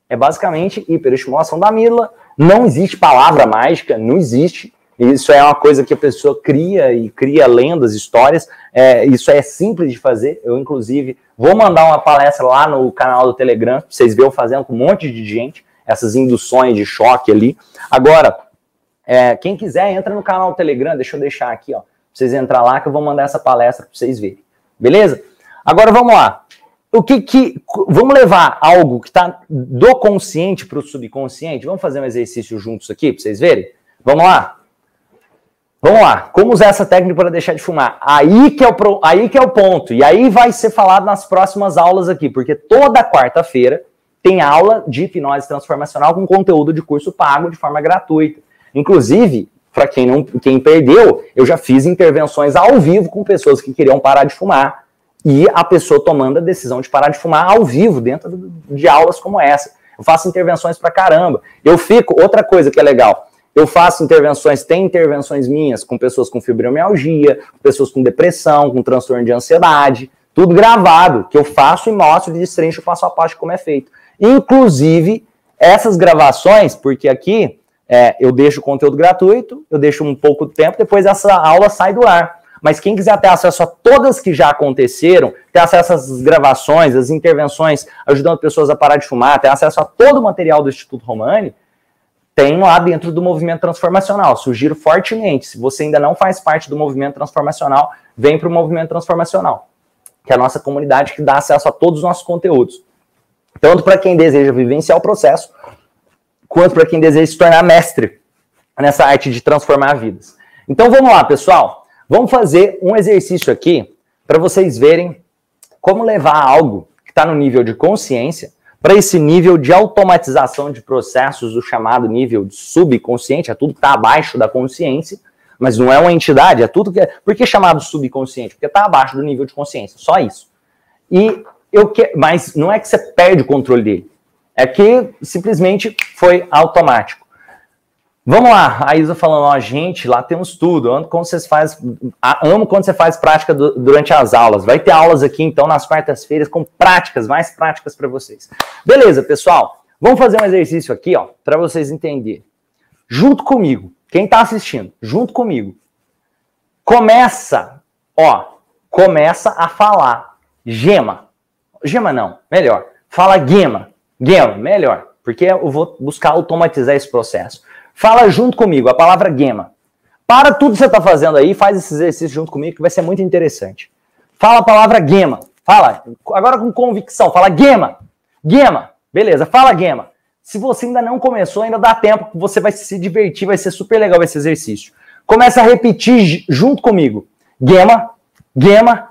É basicamente hiperestimulação da amígdala. Não existe palavra mágica, não existe. Isso é uma coisa que a pessoa cria e cria lendas, histórias. É, isso é simples de fazer. Eu, inclusive, vou mandar uma palestra lá no canal do Telegram, vocês verem fazendo com um monte de gente, essas induções de choque ali. Agora, é, quem quiser, entra no canal do Telegram, deixa eu deixar aqui, ó. Pra vocês entrar lá que eu vou mandar essa palestra para vocês verem. Beleza? Agora vamos lá. O que que. Vamos levar algo que está do consciente para o subconsciente? Vamos fazer um exercício juntos aqui para vocês verem? Vamos lá? Vamos lá. Como usar essa técnica para deixar de fumar? Aí que, é o, aí que é o ponto. E aí vai ser falado nas próximas aulas aqui, porque toda quarta-feira tem aula de hipnose transformacional com conteúdo de curso pago de forma gratuita. Inclusive, para quem não, quem perdeu, eu já fiz intervenções ao vivo com pessoas que queriam parar de fumar e a pessoa tomando a decisão de parar de fumar ao vivo dentro de aulas como essa. Eu faço intervenções para caramba. Eu fico, outra coisa que é legal, eu faço intervenções, tem intervenções minhas com pessoas com fibromialgia, pessoas com depressão, com transtorno de ansiedade, tudo gravado, que eu faço e mostro e destrincho passo a passo como é feito. Inclusive, essas gravações, porque aqui é, eu deixo o conteúdo gratuito, eu deixo um pouco de tempo, depois essa aula sai do ar. Mas quem quiser ter acesso a todas que já aconteceram, ter acesso às gravações, às intervenções, ajudando pessoas a parar de fumar, ter acesso a todo o material do Instituto Romani, tem lá dentro do movimento transformacional. Sugiro fortemente, se você ainda não faz parte do movimento transformacional, vem para o movimento transformacional, que é a nossa comunidade que dá acesso a todos os nossos conteúdos. Tanto para quem deseja vivenciar o processo, quanto para quem deseja se tornar mestre nessa arte de transformar vidas. Então vamos lá, pessoal. Vamos fazer um exercício aqui para vocês verem como levar algo que está no nível de consciência para esse nível de automatização de processos, o chamado nível subconsciente, é tudo que está abaixo da consciência, mas não é uma entidade, é tudo que é. Por que é chamado subconsciente? Porque está abaixo do nível de consciência, só isso. E eu que, mas não é que você perde o controle dele, é que simplesmente foi automático. Vamos lá, a Isa falando, ó, gente, lá temos tudo. Amo quando você faz, amo quando você faz prática durante as aulas. Vai ter aulas aqui então nas quartas-feiras com práticas, mais práticas para vocês. Beleza, pessoal? Vamos fazer um exercício aqui, ó, para vocês entenderem. Junto comigo, quem está assistindo, junto comigo. Começa, ó, começa a falar gema. Gema não, melhor. Fala gema. Gema, melhor, porque eu vou buscar automatizar esse processo. Fala junto comigo, a palavra gema. Para tudo que você está fazendo aí, faz esse exercício junto comigo que vai ser muito interessante. Fala a palavra gema. Fala, agora com convicção, fala gema. Gema. Beleza, fala gema. Se você ainda não começou, ainda dá tempo, você vai se divertir, vai ser super legal esse exercício. Começa a repetir junto comigo. Gema, gema,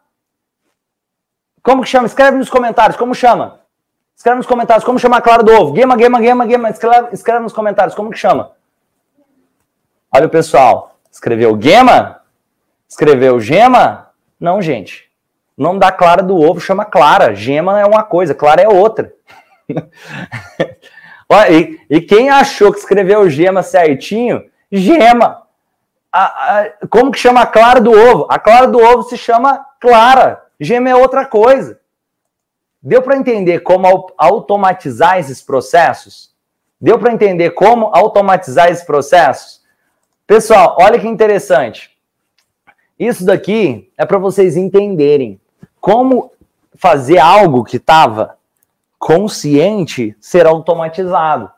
Como que chama? Escreve nos comentários, como chama? Escreve nos comentários, como chama a clara do ovo? Gema, gema, gema, gema. Escreve, escreve nos comentários, como que chama? Olha o pessoal. Escreveu gema? Escreveu gema? Não, gente. O nome da clara do ovo chama clara. Gema é uma coisa, clara é outra. e, e, quem achou que escreveu gema certinho, gema. A, a, como que chama a clara do ovo? A clara do ovo se chama clara. Gema é outra coisa. Deu para entender como automatizar esses processos? Deu para entender como automatizar esses processos? Pessoal, olha que interessante. Isso daqui é para vocês entenderem como fazer algo que estava consciente ser automatizado.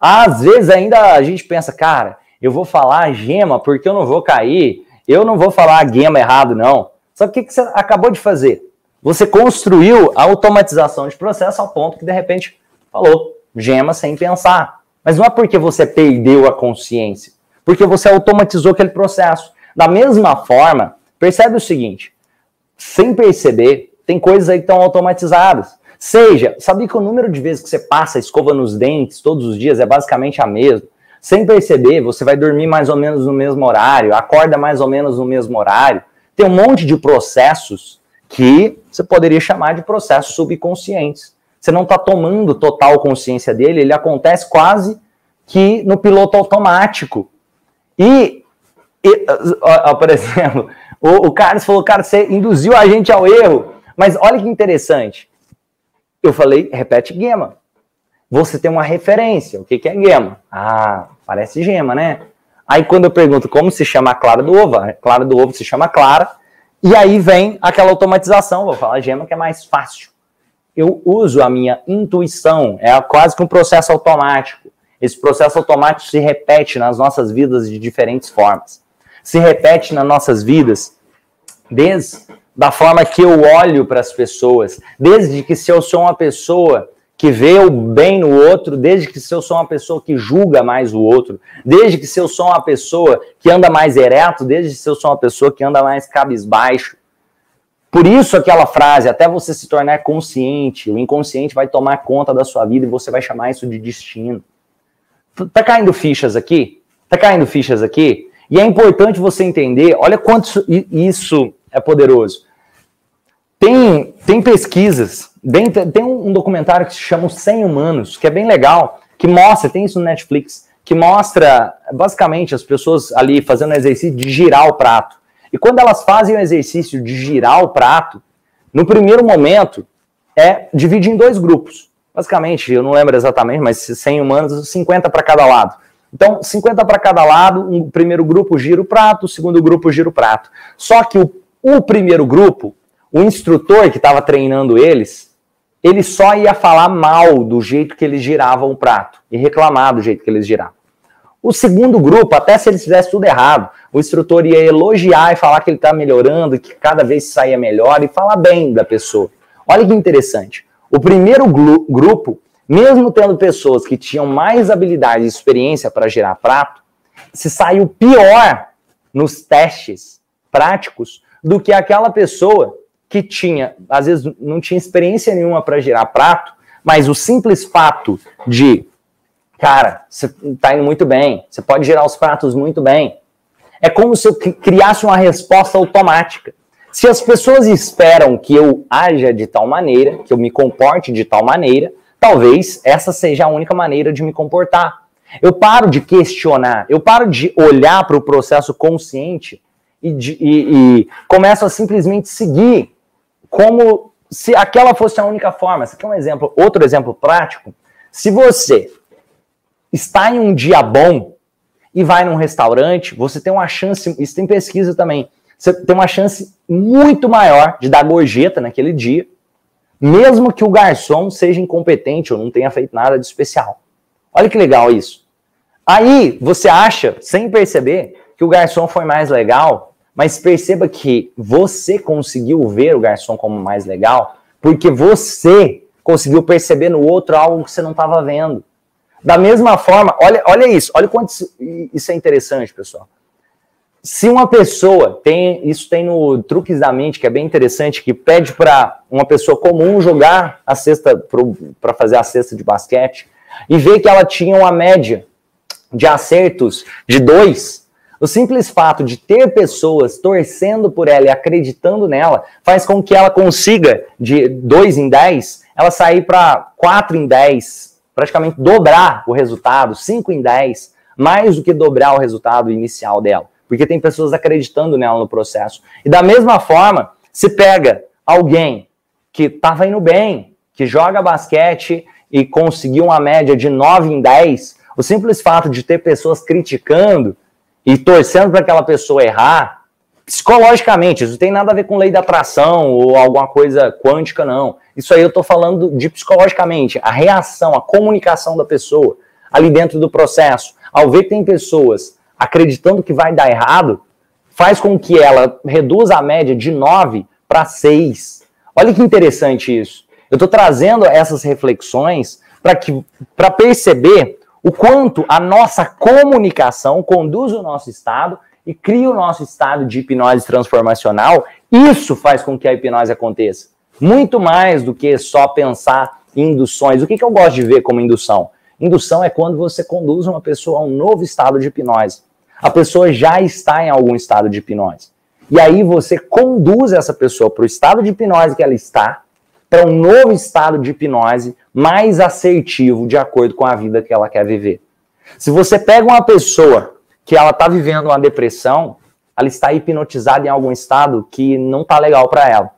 Às vezes ainda a gente pensa, cara, eu vou falar gema porque eu não vou cair, eu não vou falar gema errado, não. Que o que você acabou de fazer? Você construiu a automatização de processo ao ponto que, de repente, falou gema sem pensar. Mas não é porque você perdeu a consciência, porque você automatizou aquele processo. Da mesma forma, percebe o seguinte: sem perceber, tem coisas aí que estão automatizadas. Seja, sabia que o número de vezes que você passa a escova nos dentes todos os dias é basicamente a mesma? Sem perceber, você vai dormir mais ou menos no mesmo horário, acorda mais ou menos no mesmo horário. Tem um monte de processos que você poderia chamar de processos subconscientes. Você não está tomando total consciência dele, ele acontece quase que no piloto automático. E, e ó, ó, por exemplo, o, o Carlos falou, cara, você induziu a gente ao erro. Mas olha que interessante. Eu falei, repete gema. Você tem uma referência. O que, que é gema? Ah, parece gema, né? Aí quando eu pergunto como se chama a clara do ovo, a clara do ovo se chama clara, e aí vem aquela automatização, vou falar gema que é mais fácil. Eu uso a minha intuição, é quase que um processo automático. Esse processo automático se repete nas nossas vidas de diferentes formas. Se repete nas nossas vidas desde da forma que eu olho para as pessoas, desde que se eu sou uma pessoa que vê o bem no outro, desde que se eu sou uma pessoa que julga mais o outro, desde que se eu sou uma pessoa que anda mais ereto, desde que se eu sou uma pessoa que anda mais cabisbaixo. Por isso aquela frase, até você se tornar consciente, o inconsciente vai tomar conta da sua vida e você vai chamar isso de destino. Tá caindo fichas aqui? Tá caindo fichas aqui? E é importante você entender, olha quanto isso é poderoso. Tem, tem pesquisas, bem, tem um documentário que se chama Os 100 Humanos, que é bem legal, que mostra, tem isso no Netflix, que mostra basicamente as pessoas ali fazendo o exercício de girar o prato. E quando elas fazem o exercício de girar o prato, no primeiro momento é divide em dois grupos. Basicamente, eu não lembro exatamente, mas 100 humanos, 50 para cada lado. Então, 50 para cada lado, o um primeiro grupo gira o prato, o segundo grupo gira o prato. Só que o, o primeiro grupo o instrutor que estava treinando eles, ele só ia falar mal do jeito que eles giravam o prato e reclamar do jeito que eles giravam. O segundo grupo, até se eles fizessem tudo errado, o instrutor ia elogiar e falar que ele está melhorando, que cada vez saia melhor e falar bem da pessoa. Olha que interessante. O primeiro grupo, mesmo tendo pessoas que tinham mais habilidade e experiência para girar prato, se saiu pior nos testes práticos do que aquela pessoa que tinha, às vezes não tinha experiência nenhuma para girar prato, mas o simples fato de, cara, você está indo muito bem, você pode girar os pratos muito bem. É como se eu criasse uma resposta automática. Se as pessoas esperam que eu haja de tal maneira, que eu me comporte de tal maneira, talvez essa seja a única maneira de me comportar. Eu paro de questionar, eu paro de olhar para o processo consciente e, de, e, e começo a simplesmente seguir como se aquela fosse a única forma. Esse aqui é um exemplo, outro exemplo prático. Se você está em um dia bom e vai num restaurante, você tem uma chance, isso tem pesquisa também, você tem uma chance muito maior de dar gorjeta naquele dia, mesmo que o garçom seja incompetente ou não tenha feito nada de especial. Olha que legal isso. Aí você acha, sem perceber, que o garçom foi mais legal mas perceba que você conseguiu ver o garçom como mais legal porque você conseguiu perceber no outro algo que você não estava vendo. Da mesma forma, olha, olha isso, olha quanto isso, isso é interessante, pessoal. Se uma pessoa tem, isso tem no Truques da Mente, que é bem interessante, que pede para uma pessoa comum jogar a cesta para fazer a cesta de basquete e vê que ela tinha uma média de acertos de dois, o simples fato de ter pessoas torcendo por ela e acreditando nela faz com que ela consiga, de 2 em 10, ela sair para 4 em 10, praticamente dobrar o resultado, 5 em 10, mais do que dobrar o resultado inicial dela. Porque tem pessoas acreditando nela no processo. E da mesma forma, se pega alguém que estava indo bem, que joga basquete e conseguiu uma média de 9 em 10, o simples fato de ter pessoas criticando e torcendo para aquela pessoa errar, psicologicamente, isso não tem nada a ver com lei da atração ou alguma coisa quântica, não. Isso aí eu estou falando de psicologicamente, a reação, a comunicação da pessoa ali dentro do processo. Ao ver que tem pessoas acreditando que vai dar errado, faz com que ela reduza a média de 9 para 6. Olha que interessante isso. Eu estou trazendo essas reflexões para perceber o quanto a nossa comunicação conduz o nosso estado e cria o nosso estado de hipnose transformacional, isso faz com que a hipnose aconteça. Muito mais do que só pensar em induções. O que, que eu gosto de ver como indução? Indução é quando você conduz uma pessoa a um novo estado de hipnose. A pessoa já está em algum estado de hipnose. E aí você conduz essa pessoa para o estado de hipnose que ela está, para um novo estado de hipnose mais assertivo de acordo com a vida que ela quer viver. Se você pega uma pessoa que ela está vivendo uma depressão, ela está hipnotizada em algum estado que não está legal para ela.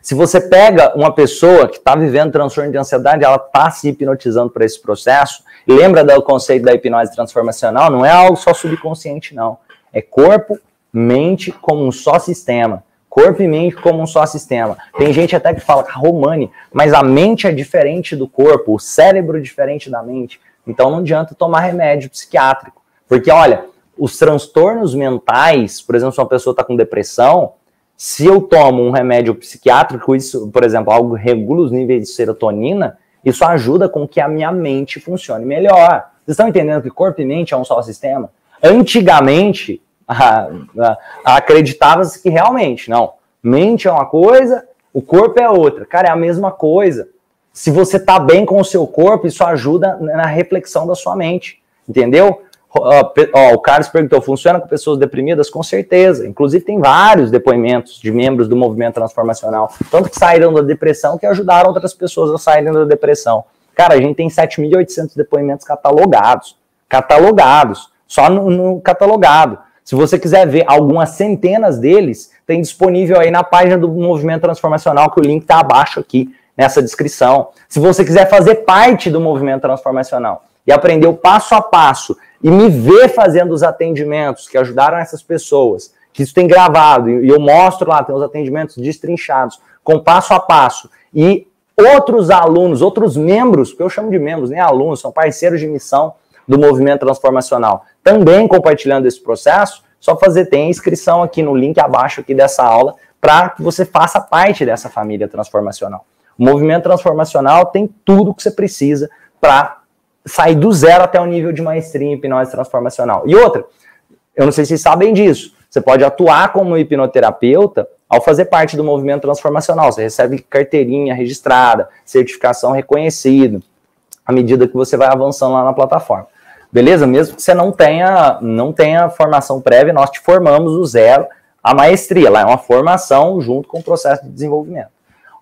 Se você pega uma pessoa que está vivendo transtorno de ansiedade, ela está se hipnotizando para esse processo. Lembra do conceito da hipnose transformacional? Não é algo só subconsciente, não. É corpo, mente como um só sistema corpo e mente como um só sistema. Tem gente até que fala Romani, mas a mente é diferente do corpo, o cérebro é diferente da mente. Então não adianta tomar remédio psiquiátrico. Porque, olha, os transtornos mentais, por exemplo, se uma pessoa está com depressão, se eu tomo um remédio psiquiátrico, isso, por exemplo, algo regula os níveis de serotonina, isso ajuda com que a minha mente funcione melhor. Vocês estão entendendo que corpo e mente é um só sistema? Antigamente, acreditava-se que realmente, não, mente é uma coisa, o corpo é outra. Cara, é a mesma coisa. Se você tá bem com o seu corpo, isso ajuda na reflexão da sua mente, entendeu? Ó, o Carlos perguntou, funciona com pessoas deprimidas? Com certeza. Inclusive tem vários depoimentos de membros do movimento transformacional, tanto que saíram da depressão que ajudaram outras pessoas a saírem da depressão. Cara, a gente tem 7.800 depoimentos catalogados, catalogados, só no, no catalogado. Se você quiser ver algumas centenas deles, tem disponível aí na página do Movimento Transformacional, que o link está abaixo aqui nessa descrição. Se você quiser fazer parte do Movimento Transformacional e aprender o passo a passo e me ver fazendo os atendimentos que ajudaram essas pessoas, que isso tem gravado e eu mostro lá, tem os atendimentos destrinchados, com passo a passo, e outros alunos, outros membros, que eu chamo de membros, nem alunos, são parceiros de missão do movimento transformacional, também compartilhando esse processo, só fazer, tem inscrição aqui no link abaixo aqui dessa aula, para que você faça parte dessa família transformacional. O movimento transformacional tem tudo que você precisa para sair do zero até o nível de maestria em hipnose transformacional. E outra, eu não sei se vocês sabem disso, você pode atuar como hipnoterapeuta ao fazer parte do movimento transformacional. Você recebe carteirinha registrada, certificação reconhecida, à medida que você vai avançando lá na plataforma. Beleza? Mesmo que você não tenha, não tenha formação prévia, nós te formamos do zero a maestria. Lá é uma formação junto com o processo de desenvolvimento.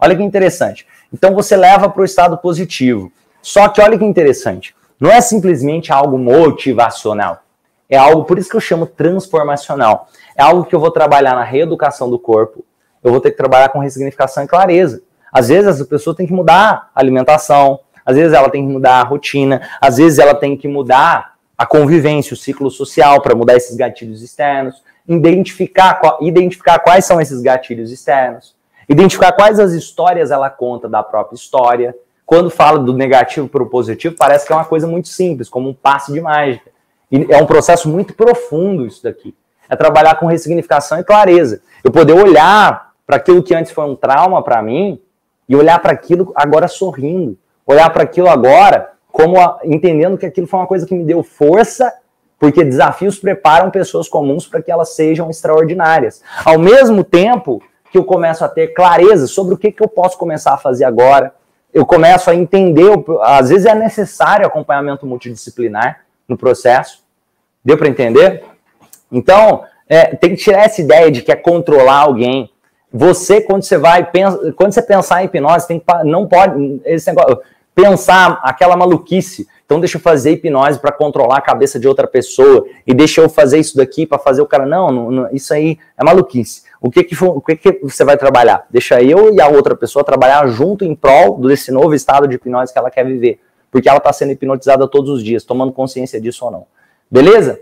Olha que interessante. Então você leva para o estado positivo. Só que olha que interessante. Não é simplesmente algo motivacional. É algo, por isso que eu chamo transformacional. É algo que eu vou trabalhar na reeducação do corpo. Eu vou ter que trabalhar com ressignificação e clareza. Às vezes a pessoa tem que mudar a alimentação, às vezes ela tem que mudar a rotina, às vezes ela tem que mudar a convivência, o ciclo social para mudar esses gatilhos externos, identificar, identificar quais são esses gatilhos externos, identificar quais as histórias ela conta da própria história. Quando fala do negativo para o positivo, parece que é uma coisa muito simples, como um passe de mágica. E é um processo muito profundo isso daqui. É trabalhar com ressignificação e clareza. Eu poder olhar para aquilo que antes foi um trauma para mim e olhar para aquilo agora sorrindo. Olhar para aquilo agora como a, entendendo que aquilo foi uma coisa que me deu força porque desafios preparam pessoas comuns para que elas sejam extraordinárias. Ao mesmo tempo que eu começo a ter clareza sobre o que, que eu posso começar a fazer agora, eu começo a entender, às vezes é necessário acompanhamento multidisciplinar no processo. Deu para entender? Então, é, tem que tirar essa ideia de que é controlar alguém. Você, quando você vai, pensa, quando você pensar em hipnose, tem que, não pode, esse negócio, pensar aquela maluquice então deixa eu fazer hipnose para controlar a cabeça de outra pessoa e deixa eu fazer isso daqui para fazer o cara. Não, não, não, isso aí é maluquice. O que que, o que que você vai trabalhar? Deixa eu e a outra pessoa trabalhar junto em prol desse novo estado de hipnose que ela quer viver. Porque ela está sendo hipnotizada todos os dias, tomando consciência disso ou não. Beleza?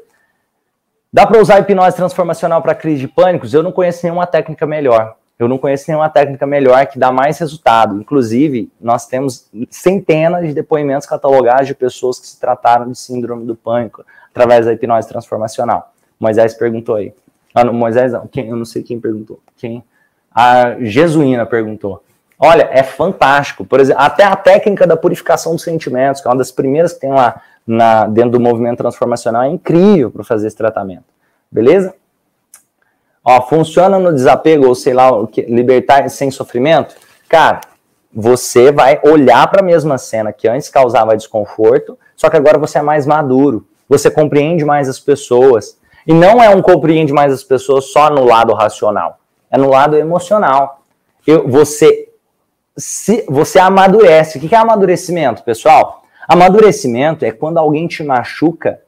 Dá para usar hipnose transformacional para crise de pânicos? Eu não conheço nenhuma técnica melhor. Eu não conheço nenhuma técnica melhor que dá mais resultado. Inclusive, nós temos centenas de depoimentos catalogados de pessoas que se trataram de síndrome do pânico através da hipnose transformacional. Moisés perguntou aí. Ah, não, Moisés não, quem, eu não sei quem perguntou. Quem? A Jesuína perguntou. Olha, é fantástico. Por exemplo, até a técnica da purificação dos sentimentos, que é uma das primeiras que tem lá na, dentro do movimento transformacional, é incrível para fazer esse tratamento. Beleza? Ó, funciona no desapego, ou sei lá, libertar sem sofrimento? Cara, você vai olhar para a mesma cena que antes causava desconforto, só que agora você é mais maduro, você compreende mais as pessoas. E não é um compreende mais as pessoas só no lado racional, é no lado emocional. Eu, você, se, você amadurece. O que é amadurecimento, pessoal? Amadurecimento é quando alguém te machuca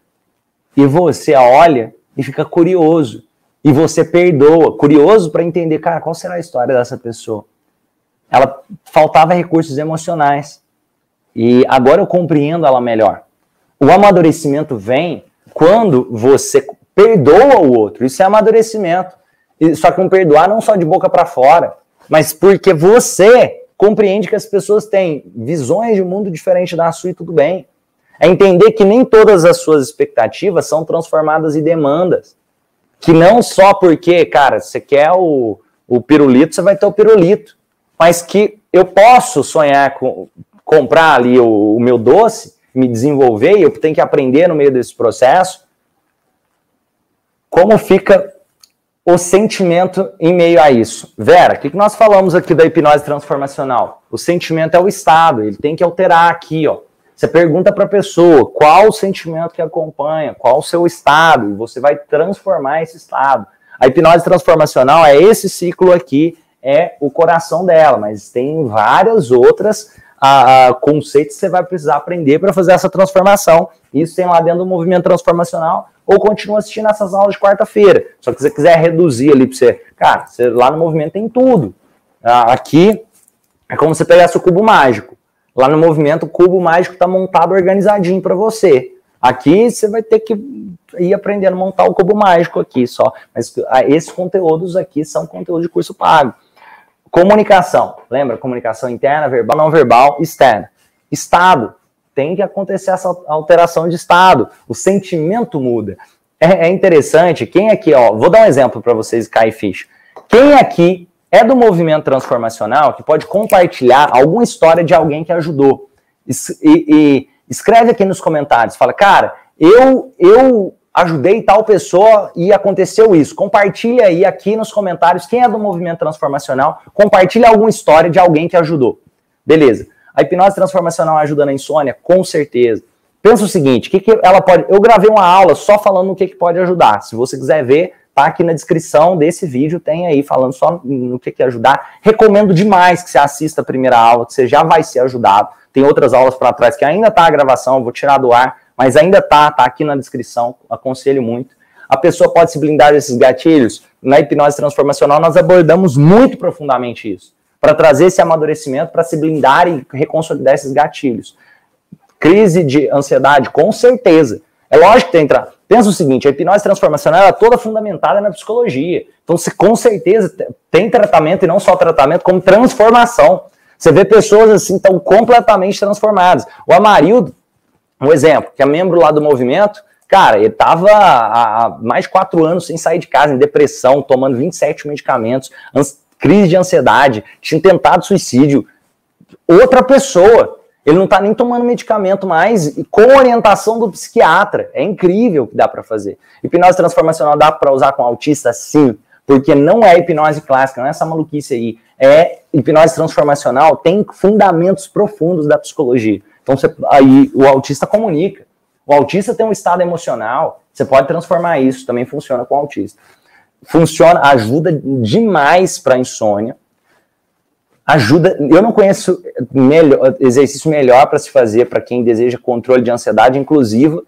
e você olha e fica curioso e você perdoa, curioso para entender, cara, qual será a história dessa pessoa? Ela faltava recursos emocionais. E agora eu compreendo ela melhor. O amadurecimento vem quando você perdoa o outro. Isso é amadurecimento. Só que um perdoar não só de boca para fora, mas porque você compreende que as pessoas têm visões de mundo diferente da sua e tudo bem. É entender que nem todas as suas expectativas são transformadas em demandas. Que não só porque, cara, você quer o, o pirulito, você vai ter o pirulito. Mas que eu posso sonhar com comprar ali o, o meu doce, me desenvolver, e eu tenho que aprender no meio desse processo. Como fica o sentimento em meio a isso? Vera, o que, que nós falamos aqui da hipnose transformacional? O sentimento é o estado, ele tem que alterar aqui, ó. Você pergunta para a pessoa qual o sentimento que acompanha, qual o seu estado, e você vai transformar esse estado. A hipnose transformacional é esse ciclo aqui, é o coração dela, mas tem várias outras a, a, conceitos que você vai precisar aprender para fazer essa transformação. Isso tem lá dentro do movimento transformacional, ou continua assistindo essas aulas de quarta-feira. Só que se você quiser reduzir ali para você, cara, você, lá no movimento tem tudo. Aqui é como você pegasse o cubo mágico. Lá no movimento, o cubo mágico está montado organizadinho para você. Aqui você vai ter que ir aprendendo a montar o cubo mágico aqui só. Mas esses conteúdos aqui são conteúdo de curso pago. Comunicação. Lembra? Comunicação interna, verbal, não verbal, externa. Estado. Tem que acontecer essa alteração de estado. O sentimento muda. É, é interessante. Quem aqui, ó, vou dar um exemplo para vocês cair ficha. Quem aqui é do movimento transformacional que pode compartilhar alguma história de alguém que ajudou? E, e escreve aqui nos comentários. Fala, cara, eu, eu ajudei tal pessoa e aconteceu isso. Compartilha aí aqui nos comentários quem é do movimento transformacional, compartilha alguma história de alguém que ajudou. Beleza. A hipnose transformacional ajuda na insônia? Com certeza. Pensa o seguinte, que, que ela pode. Eu gravei uma aula só falando no que, que pode ajudar. Se você quiser ver, tá aqui na descrição desse vídeo, tem aí falando só no que, que ajudar. Recomendo demais que você assista a primeira aula, que você já vai ser ajudado. Tem outras aulas para trás que ainda tá a gravação, vou tirar do ar mas ainda tá, tá aqui na descrição, aconselho muito. A pessoa pode se blindar desses gatilhos. Na hipnose transformacional, nós abordamos muito profundamente isso, para trazer esse amadurecimento, para se blindar e reconsolidar esses gatilhos. Crise de ansiedade, com certeza. É lógico que tem. Pensa o seguinte: a hipnose transformacional é toda fundamentada na psicologia. Então, se com certeza tem tratamento e não só tratamento, como transformação. Você vê pessoas assim tão completamente transformadas. O Amarildo um exemplo, que é membro lá do movimento, cara, ele estava há mais de quatro anos sem sair de casa, em depressão, tomando 27 medicamentos, crise de ansiedade, tinha tentado suicídio. Outra pessoa, ele não está nem tomando medicamento mais, com orientação do psiquiatra. É incrível o que dá para fazer. Hipnose transformacional dá para usar com autista? Sim, porque não é hipnose clássica, não é essa maluquice aí. É hipnose transformacional, tem fundamentos profundos da psicologia. Então, você, aí o autista comunica. O autista tem um estado emocional, você pode transformar isso, também funciona com o autista. Funciona, ajuda demais para insônia. Ajuda, eu não conheço melhor, exercício melhor para se fazer para quem deseja controle de ansiedade, inclusive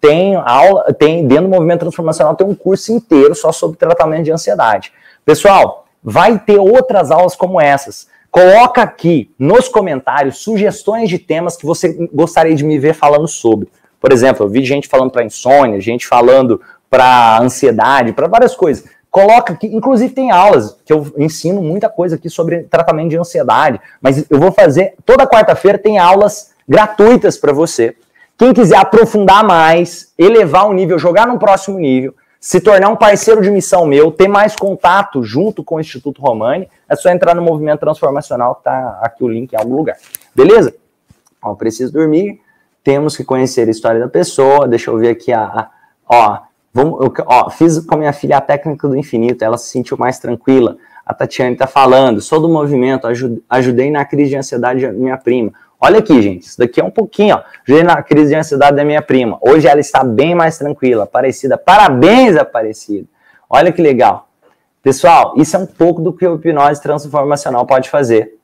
tem aula, tem dentro do movimento transformacional tem um curso inteiro só sobre tratamento de ansiedade. Pessoal, vai ter outras aulas como essas. Coloca aqui nos comentários sugestões de temas que você gostaria de me ver falando sobre. Por exemplo, eu vi gente falando para insônia, gente falando para ansiedade, para várias coisas. Coloca aqui, inclusive tem aulas que eu ensino muita coisa aqui sobre tratamento de ansiedade, mas eu vou fazer toda quarta-feira tem aulas gratuitas para você. Quem quiser aprofundar mais, elevar o nível, jogar no próximo nível, se tornar um parceiro de missão meu, ter mais contato junto com o Instituto Romani, é só entrar no movimento transformacional, que tá aqui o link em algum lugar. Beleza? Ó, preciso dormir, temos que conhecer a história da pessoa, deixa eu ver aqui a, a ó, vamos, eu, ó, fiz com a minha filha a técnica do infinito, ela se sentiu mais tranquila. A Tatiane está falando, sou do movimento, ajudei na crise de ansiedade da minha prima. Olha aqui, gente, isso daqui é um pouquinho, ó. Ajudei na crise de ansiedade da minha prima. Hoje ela está bem mais tranquila, Aparecida. Parabéns, Aparecida. Olha que legal. Pessoal, isso é um pouco do que o hipnose transformacional pode fazer.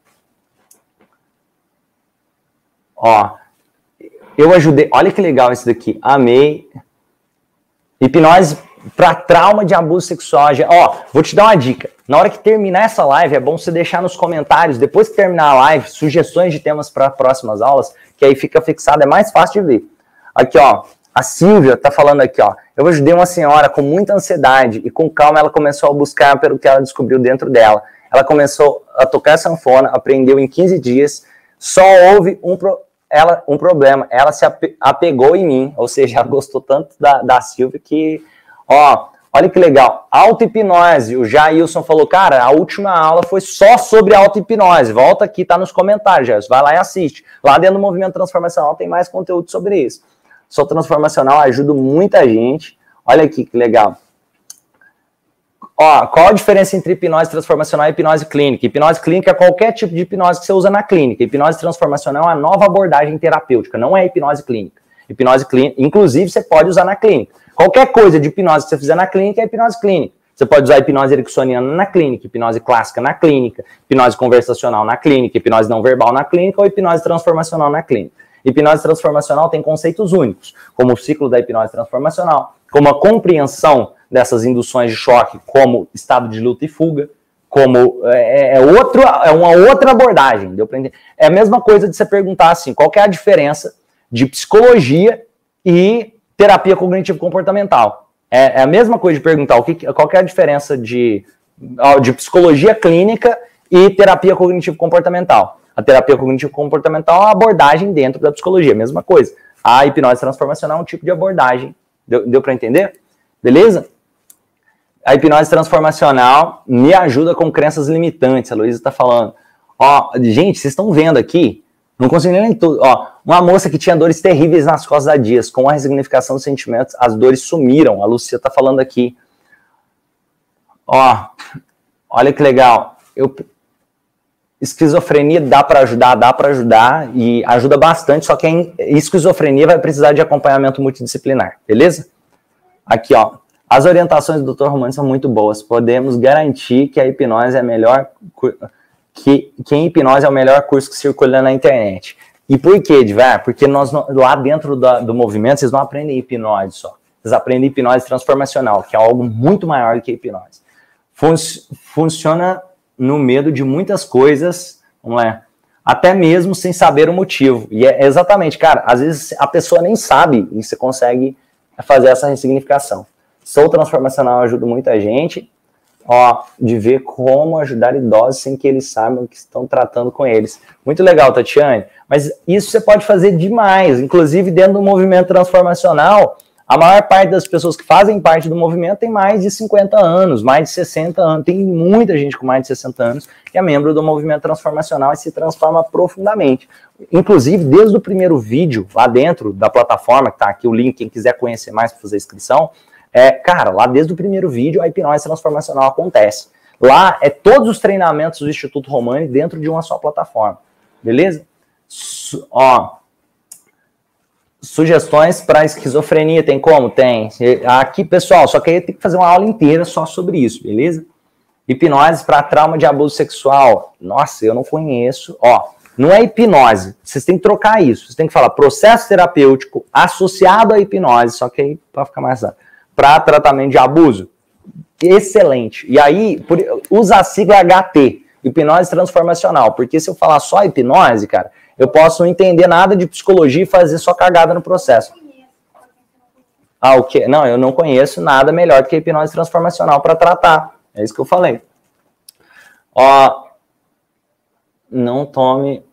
Ó, eu ajudei. Olha que legal isso daqui. Amei. Hipnose para trauma de abuso sexual. Ó, vou te dar uma dica. Na hora que terminar essa live, é bom você deixar nos comentários, depois que terminar a live, sugestões de temas para próximas aulas, que aí fica fixado, é mais fácil de ver. Aqui, ó, a Silvia tá falando aqui, ó. Eu ajudei uma senhora com muita ansiedade e com calma ela começou a buscar pelo que ela descobriu dentro dela. Ela começou a tocar sanfona, aprendeu em 15 dias, só houve um, pro, ela, um problema. Ela se apegou em mim, ou seja, ela gostou tanto da, da Silvia que Ó, olha que legal. Auto-hipnose. O Jailson falou, cara, a última aula foi só sobre auto-hipnose. Volta aqui, tá nos comentários, Jailson. Vai lá e assiste. Lá dentro do Movimento Transformacional tem mais conteúdo sobre isso. Sou transformacional, ajudo muita gente. Olha aqui que legal. Ó, qual a diferença entre hipnose transformacional e hipnose clínica? Hipnose clínica é qualquer tipo de hipnose que você usa na clínica. Hipnose transformacional é uma nova abordagem terapêutica, não é hipnose clínica. Hipnose clínica, inclusive, você pode usar na clínica. Qualquer coisa de hipnose que você fizer na clínica é hipnose clínica. Você pode usar hipnose ericksoniana na clínica, hipnose clássica na clínica, hipnose conversacional na clínica, hipnose não verbal na clínica ou hipnose transformacional na clínica. Hipnose transformacional tem conceitos únicos, como o ciclo da hipnose transformacional, como a compreensão dessas induções de choque como estado de luta e fuga, como é, é, outro, é uma outra abordagem. Deu É a mesma coisa de você perguntar assim, qual é a diferença de psicologia e terapia cognitivo-comportamental. É, é, a mesma coisa de perguntar o que, qual é a diferença de, de psicologia clínica e terapia cognitivo-comportamental. A terapia cognitivo-comportamental é uma abordagem dentro da psicologia, mesma coisa. A hipnose transformacional é um tipo de abordagem. Deu, deu para entender? Beleza? A hipnose transformacional me ajuda com crenças limitantes. A Luísa está falando. Ó, gente, vocês estão vendo aqui? Não consigo nem tudo. Ó, uma moça que tinha dores terríveis nas costas há dias, com a resignificação dos sentimentos, as dores sumiram. A Lucia está falando aqui. Ó, olha que legal. Eu, esquizofrenia dá para ajudar, dá para ajudar e ajuda bastante, só que a esquizofrenia vai precisar de acompanhamento multidisciplinar, beleza? Aqui, ó. As orientações do Dr. Romano são muito boas. Podemos garantir que a hipnose é a melhor que, que em hipnose é o melhor curso que circula na internet. E por quê, Edvar? Porque nós lá dentro do movimento vocês não aprendem hipnose só. Vocês aprendem hipnose transformacional, que é algo muito maior do que hipnose. Fun funciona no medo de muitas coisas, não é? Até mesmo sem saber o motivo. E é exatamente, cara, às vezes a pessoa nem sabe e você consegue fazer essa ressignificação. Sou transformacional, ajudo muita gente, ó, de ver como ajudar idosos sem que eles saibam que estão tratando com eles. Muito legal, Tatiane. Mas isso você pode fazer demais, inclusive dentro do movimento transformacional. A maior parte das pessoas que fazem parte do movimento tem mais de 50 anos, mais de 60 anos. Tem muita gente com mais de 60 anos que é membro do movimento transformacional e se transforma profundamente. Inclusive, desde o primeiro vídeo, lá dentro da plataforma, que está aqui o link, quem quiser conhecer mais para fazer inscrição, é, cara, lá desde o primeiro vídeo a hipnose transformacional acontece. Lá é todos os treinamentos do Instituto Romani dentro de uma só plataforma. Beleza? Su ó, sugestões para esquizofrenia, tem como? Tem. Aqui, pessoal, só que aí tem que fazer uma aula inteira só sobre isso, beleza? Hipnose para trauma de abuso sexual. Nossa, eu não conheço. Ó, não é hipnose. Vocês têm que trocar isso. Vocês têm que falar processo terapêutico associado à hipnose, só que aí para ficar mais para tratamento de abuso. Excelente. E aí, por, usa a sigla HT, hipnose transformacional, porque se eu falar só hipnose, cara, eu posso não entender nada de psicologia e fazer só cagada no processo. Ah, o quê? Não, eu não conheço nada melhor do que a hipnose transformacional para tratar. É isso que eu falei. Ó, não tome.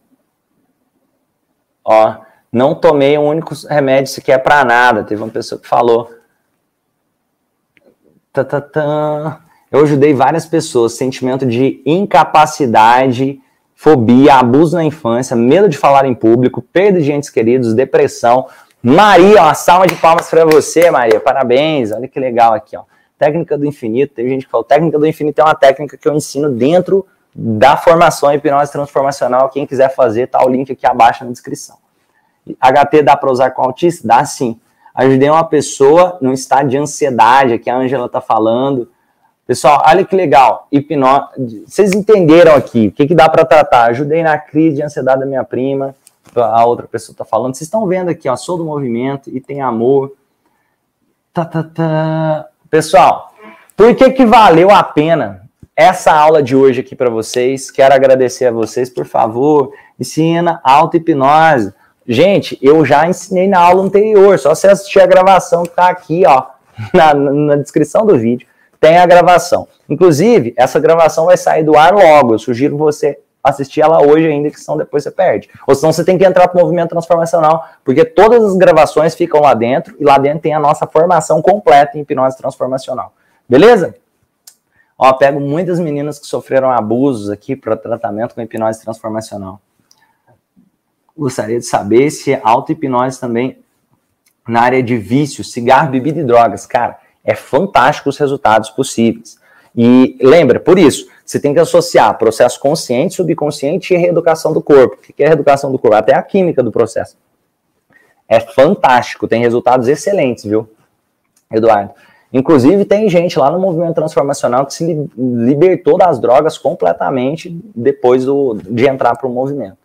Ó, não tomei um único remédio sequer para nada. Teve uma pessoa que falou. Eu ajudei várias pessoas. Sentimento de incapacidade, fobia, abuso na infância, medo de falar em público, perda de entes queridos, depressão. Maria, uma salva de palmas para você, Maria. Parabéns. Olha que legal aqui, ó. Técnica do infinito. Tem gente que fala, técnica do infinito é uma técnica que eu ensino dentro da formação hipnose transformacional. Quem quiser fazer, tá o link aqui abaixo na descrição. HT dá para usar com autista? Dá sim. Ajudei uma pessoa num estado de ansiedade, aqui a Angela está falando. Pessoal, olha que legal. Hipnose. Vocês entenderam aqui o que, que dá para tratar? Ajudei na crise de ansiedade da minha prima. A outra pessoa está falando. Vocês estão vendo aqui, ó, sou do movimento e tem amor. Tá, tá, tá. Pessoal, por que, que valeu a pena essa aula de hoje aqui para vocês? Quero agradecer a vocês, por favor, ensina auto-hipnose. Gente, eu já ensinei na aula anterior, só você assistir a gravação que está aqui, ó, na, na, descrição do vídeo, tem a gravação. Inclusive, essa gravação vai sair do ar logo, eu sugiro você assistir ela hoje ainda, que senão depois você perde. Ou senão você tem que entrar para o movimento transformacional, porque todas as gravações ficam lá dentro, e lá dentro tem a nossa formação completa em hipnose transformacional. Beleza? Ó, pego muitas meninas que sofreram abusos aqui para tratamento com hipnose transformacional gostaria de saber se é auto-hipnose também na área de vício, cigarro, bebida e drogas. Cara, é fantástico os resultados possíveis. E lembra, por isso, você tem que associar processo consciente, subconsciente e reeducação do corpo. O que é reeducação do corpo? Até a química do processo. É fantástico, tem resultados excelentes, viu, Eduardo? Inclusive, tem gente lá no movimento transformacional que se libertou das drogas completamente depois do, de entrar para o movimento.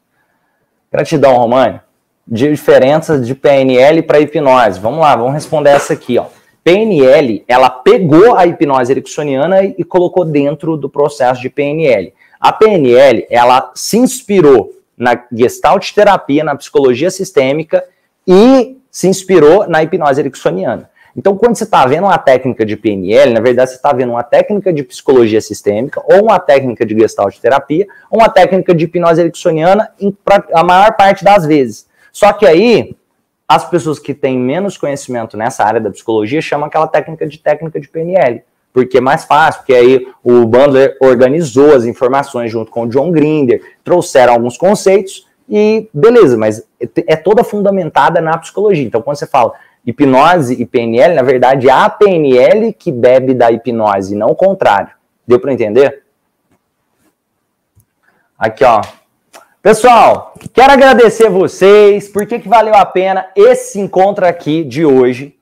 Gratidão, Romani. Diferenças de PNL para hipnose. Vamos lá, vamos responder essa aqui, ó. PNL, ela pegou a hipnose ericksoniana e colocou dentro do processo de PNL. A PNL, ela se inspirou na gestalt terapia, na psicologia sistêmica e se inspirou na hipnose ericksoniana. Então, quando você está vendo uma técnica de PNL, na verdade você está vendo uma técnica de psicologia sistêmica, ou uma técnica de gestalt terapia, ou uma técnica de hipnose ericksoniana, em, a maior parte das vezes. Só que aí, as pessoas que têm menos conhecimento nessa área da psicologia chamam aquela técnica de técnica de PNL porque é mais fácil, porque aí o Bandler organizou as informações junto com o John Grinder, trouxeram alguns conceitos e beleza, mas é toda fundamentada na psicologia. Então, quando você fala hipnose e PNL, na verdade, é a PNL que bebe da hipnose, não o contrário. Deu para entender? Aqui, ó. Pessoal, quero agradecer vocês, porque que valeu a pena esse encontro aqui de hoje.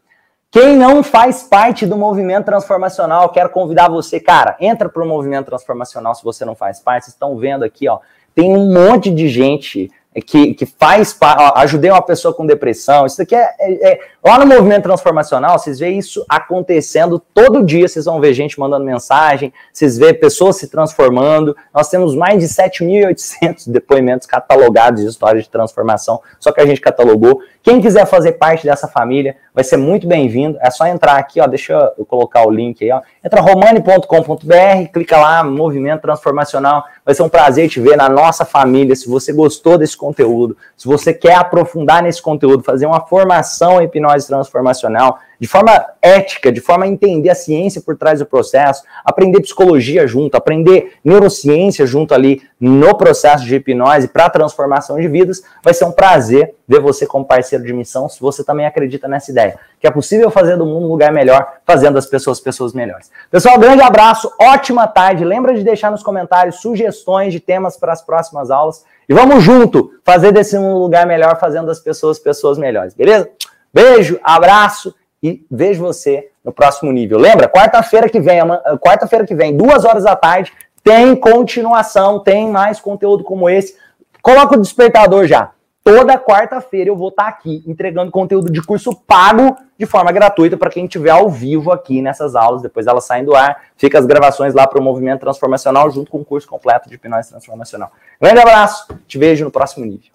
Quem não faz parte do movimento transformacional, quero convidar você, cara, entra para o movimento transformacional se você não faz parte. Vocês estão vendo aqui, ó, tem um monte de gente que, que faz, ajudei uma pessoa com depressão. Isso aqui é, é, é, Lá no movimento transformacional, vocês veem isso acontecendo todo dia. Vocês vão ver gente mandando mensagem, vocês vê pessoas se transformando. Nós temos mais de 7.800 depoimentos catalogados de histórias de transformação, só que a gente catalogou. Quem quiser fazer parte dessa família vai ser muito bem-vindo. É só entrar aqui, ó. Deixa eu colocar o link aí, ó. Entra romani.com.br, clica lá, Movimento Transformacional. Vai ser um prazer te ver na nossa família. Se você gostou desse conteúdo, se você quer aprofundar nesse conteúdo, fazer uma formação em hipnose transformacional, de forma ética, de forma a entender a ciência por trás do processo, aprender psicologia junto, aprender neurociência junto ali no processo de hipnose para transformação de vidas, vai ser um prazer ver você como parceiro de missão, se você também acredita nessa ideia, que é possível fazer do mundo um lugar melhor, fazendo as pessoas pessoas melhores. Pessoal, grande abraço, ótima tarde, lembra de deixar nos comentários sugestões de temas para as próximas aulas, e vamos junto fazer desse mundo um lugar melhor, fazendo as pessoas pessoas melhores, beleza? Beijo, abraço e vejo você no próximo nível. Lembra? Quarta-feira que vem, quarta-feira que vem, duas horas da tarde, tem continuação, tem mais conteúdo como esse. Coloca o despertador já. Toda quarta-feira eu vou estar aqui entregando conteúdo de curso pago de forma gratuita para quem estiver ao vivo aqui nessas aulas. Depois elas saem do ar, fica as gravações lá para o Movimento Transformacional junto com o curso completo de hipnose transformacional. Grande abraço, te vejo no próximo nível.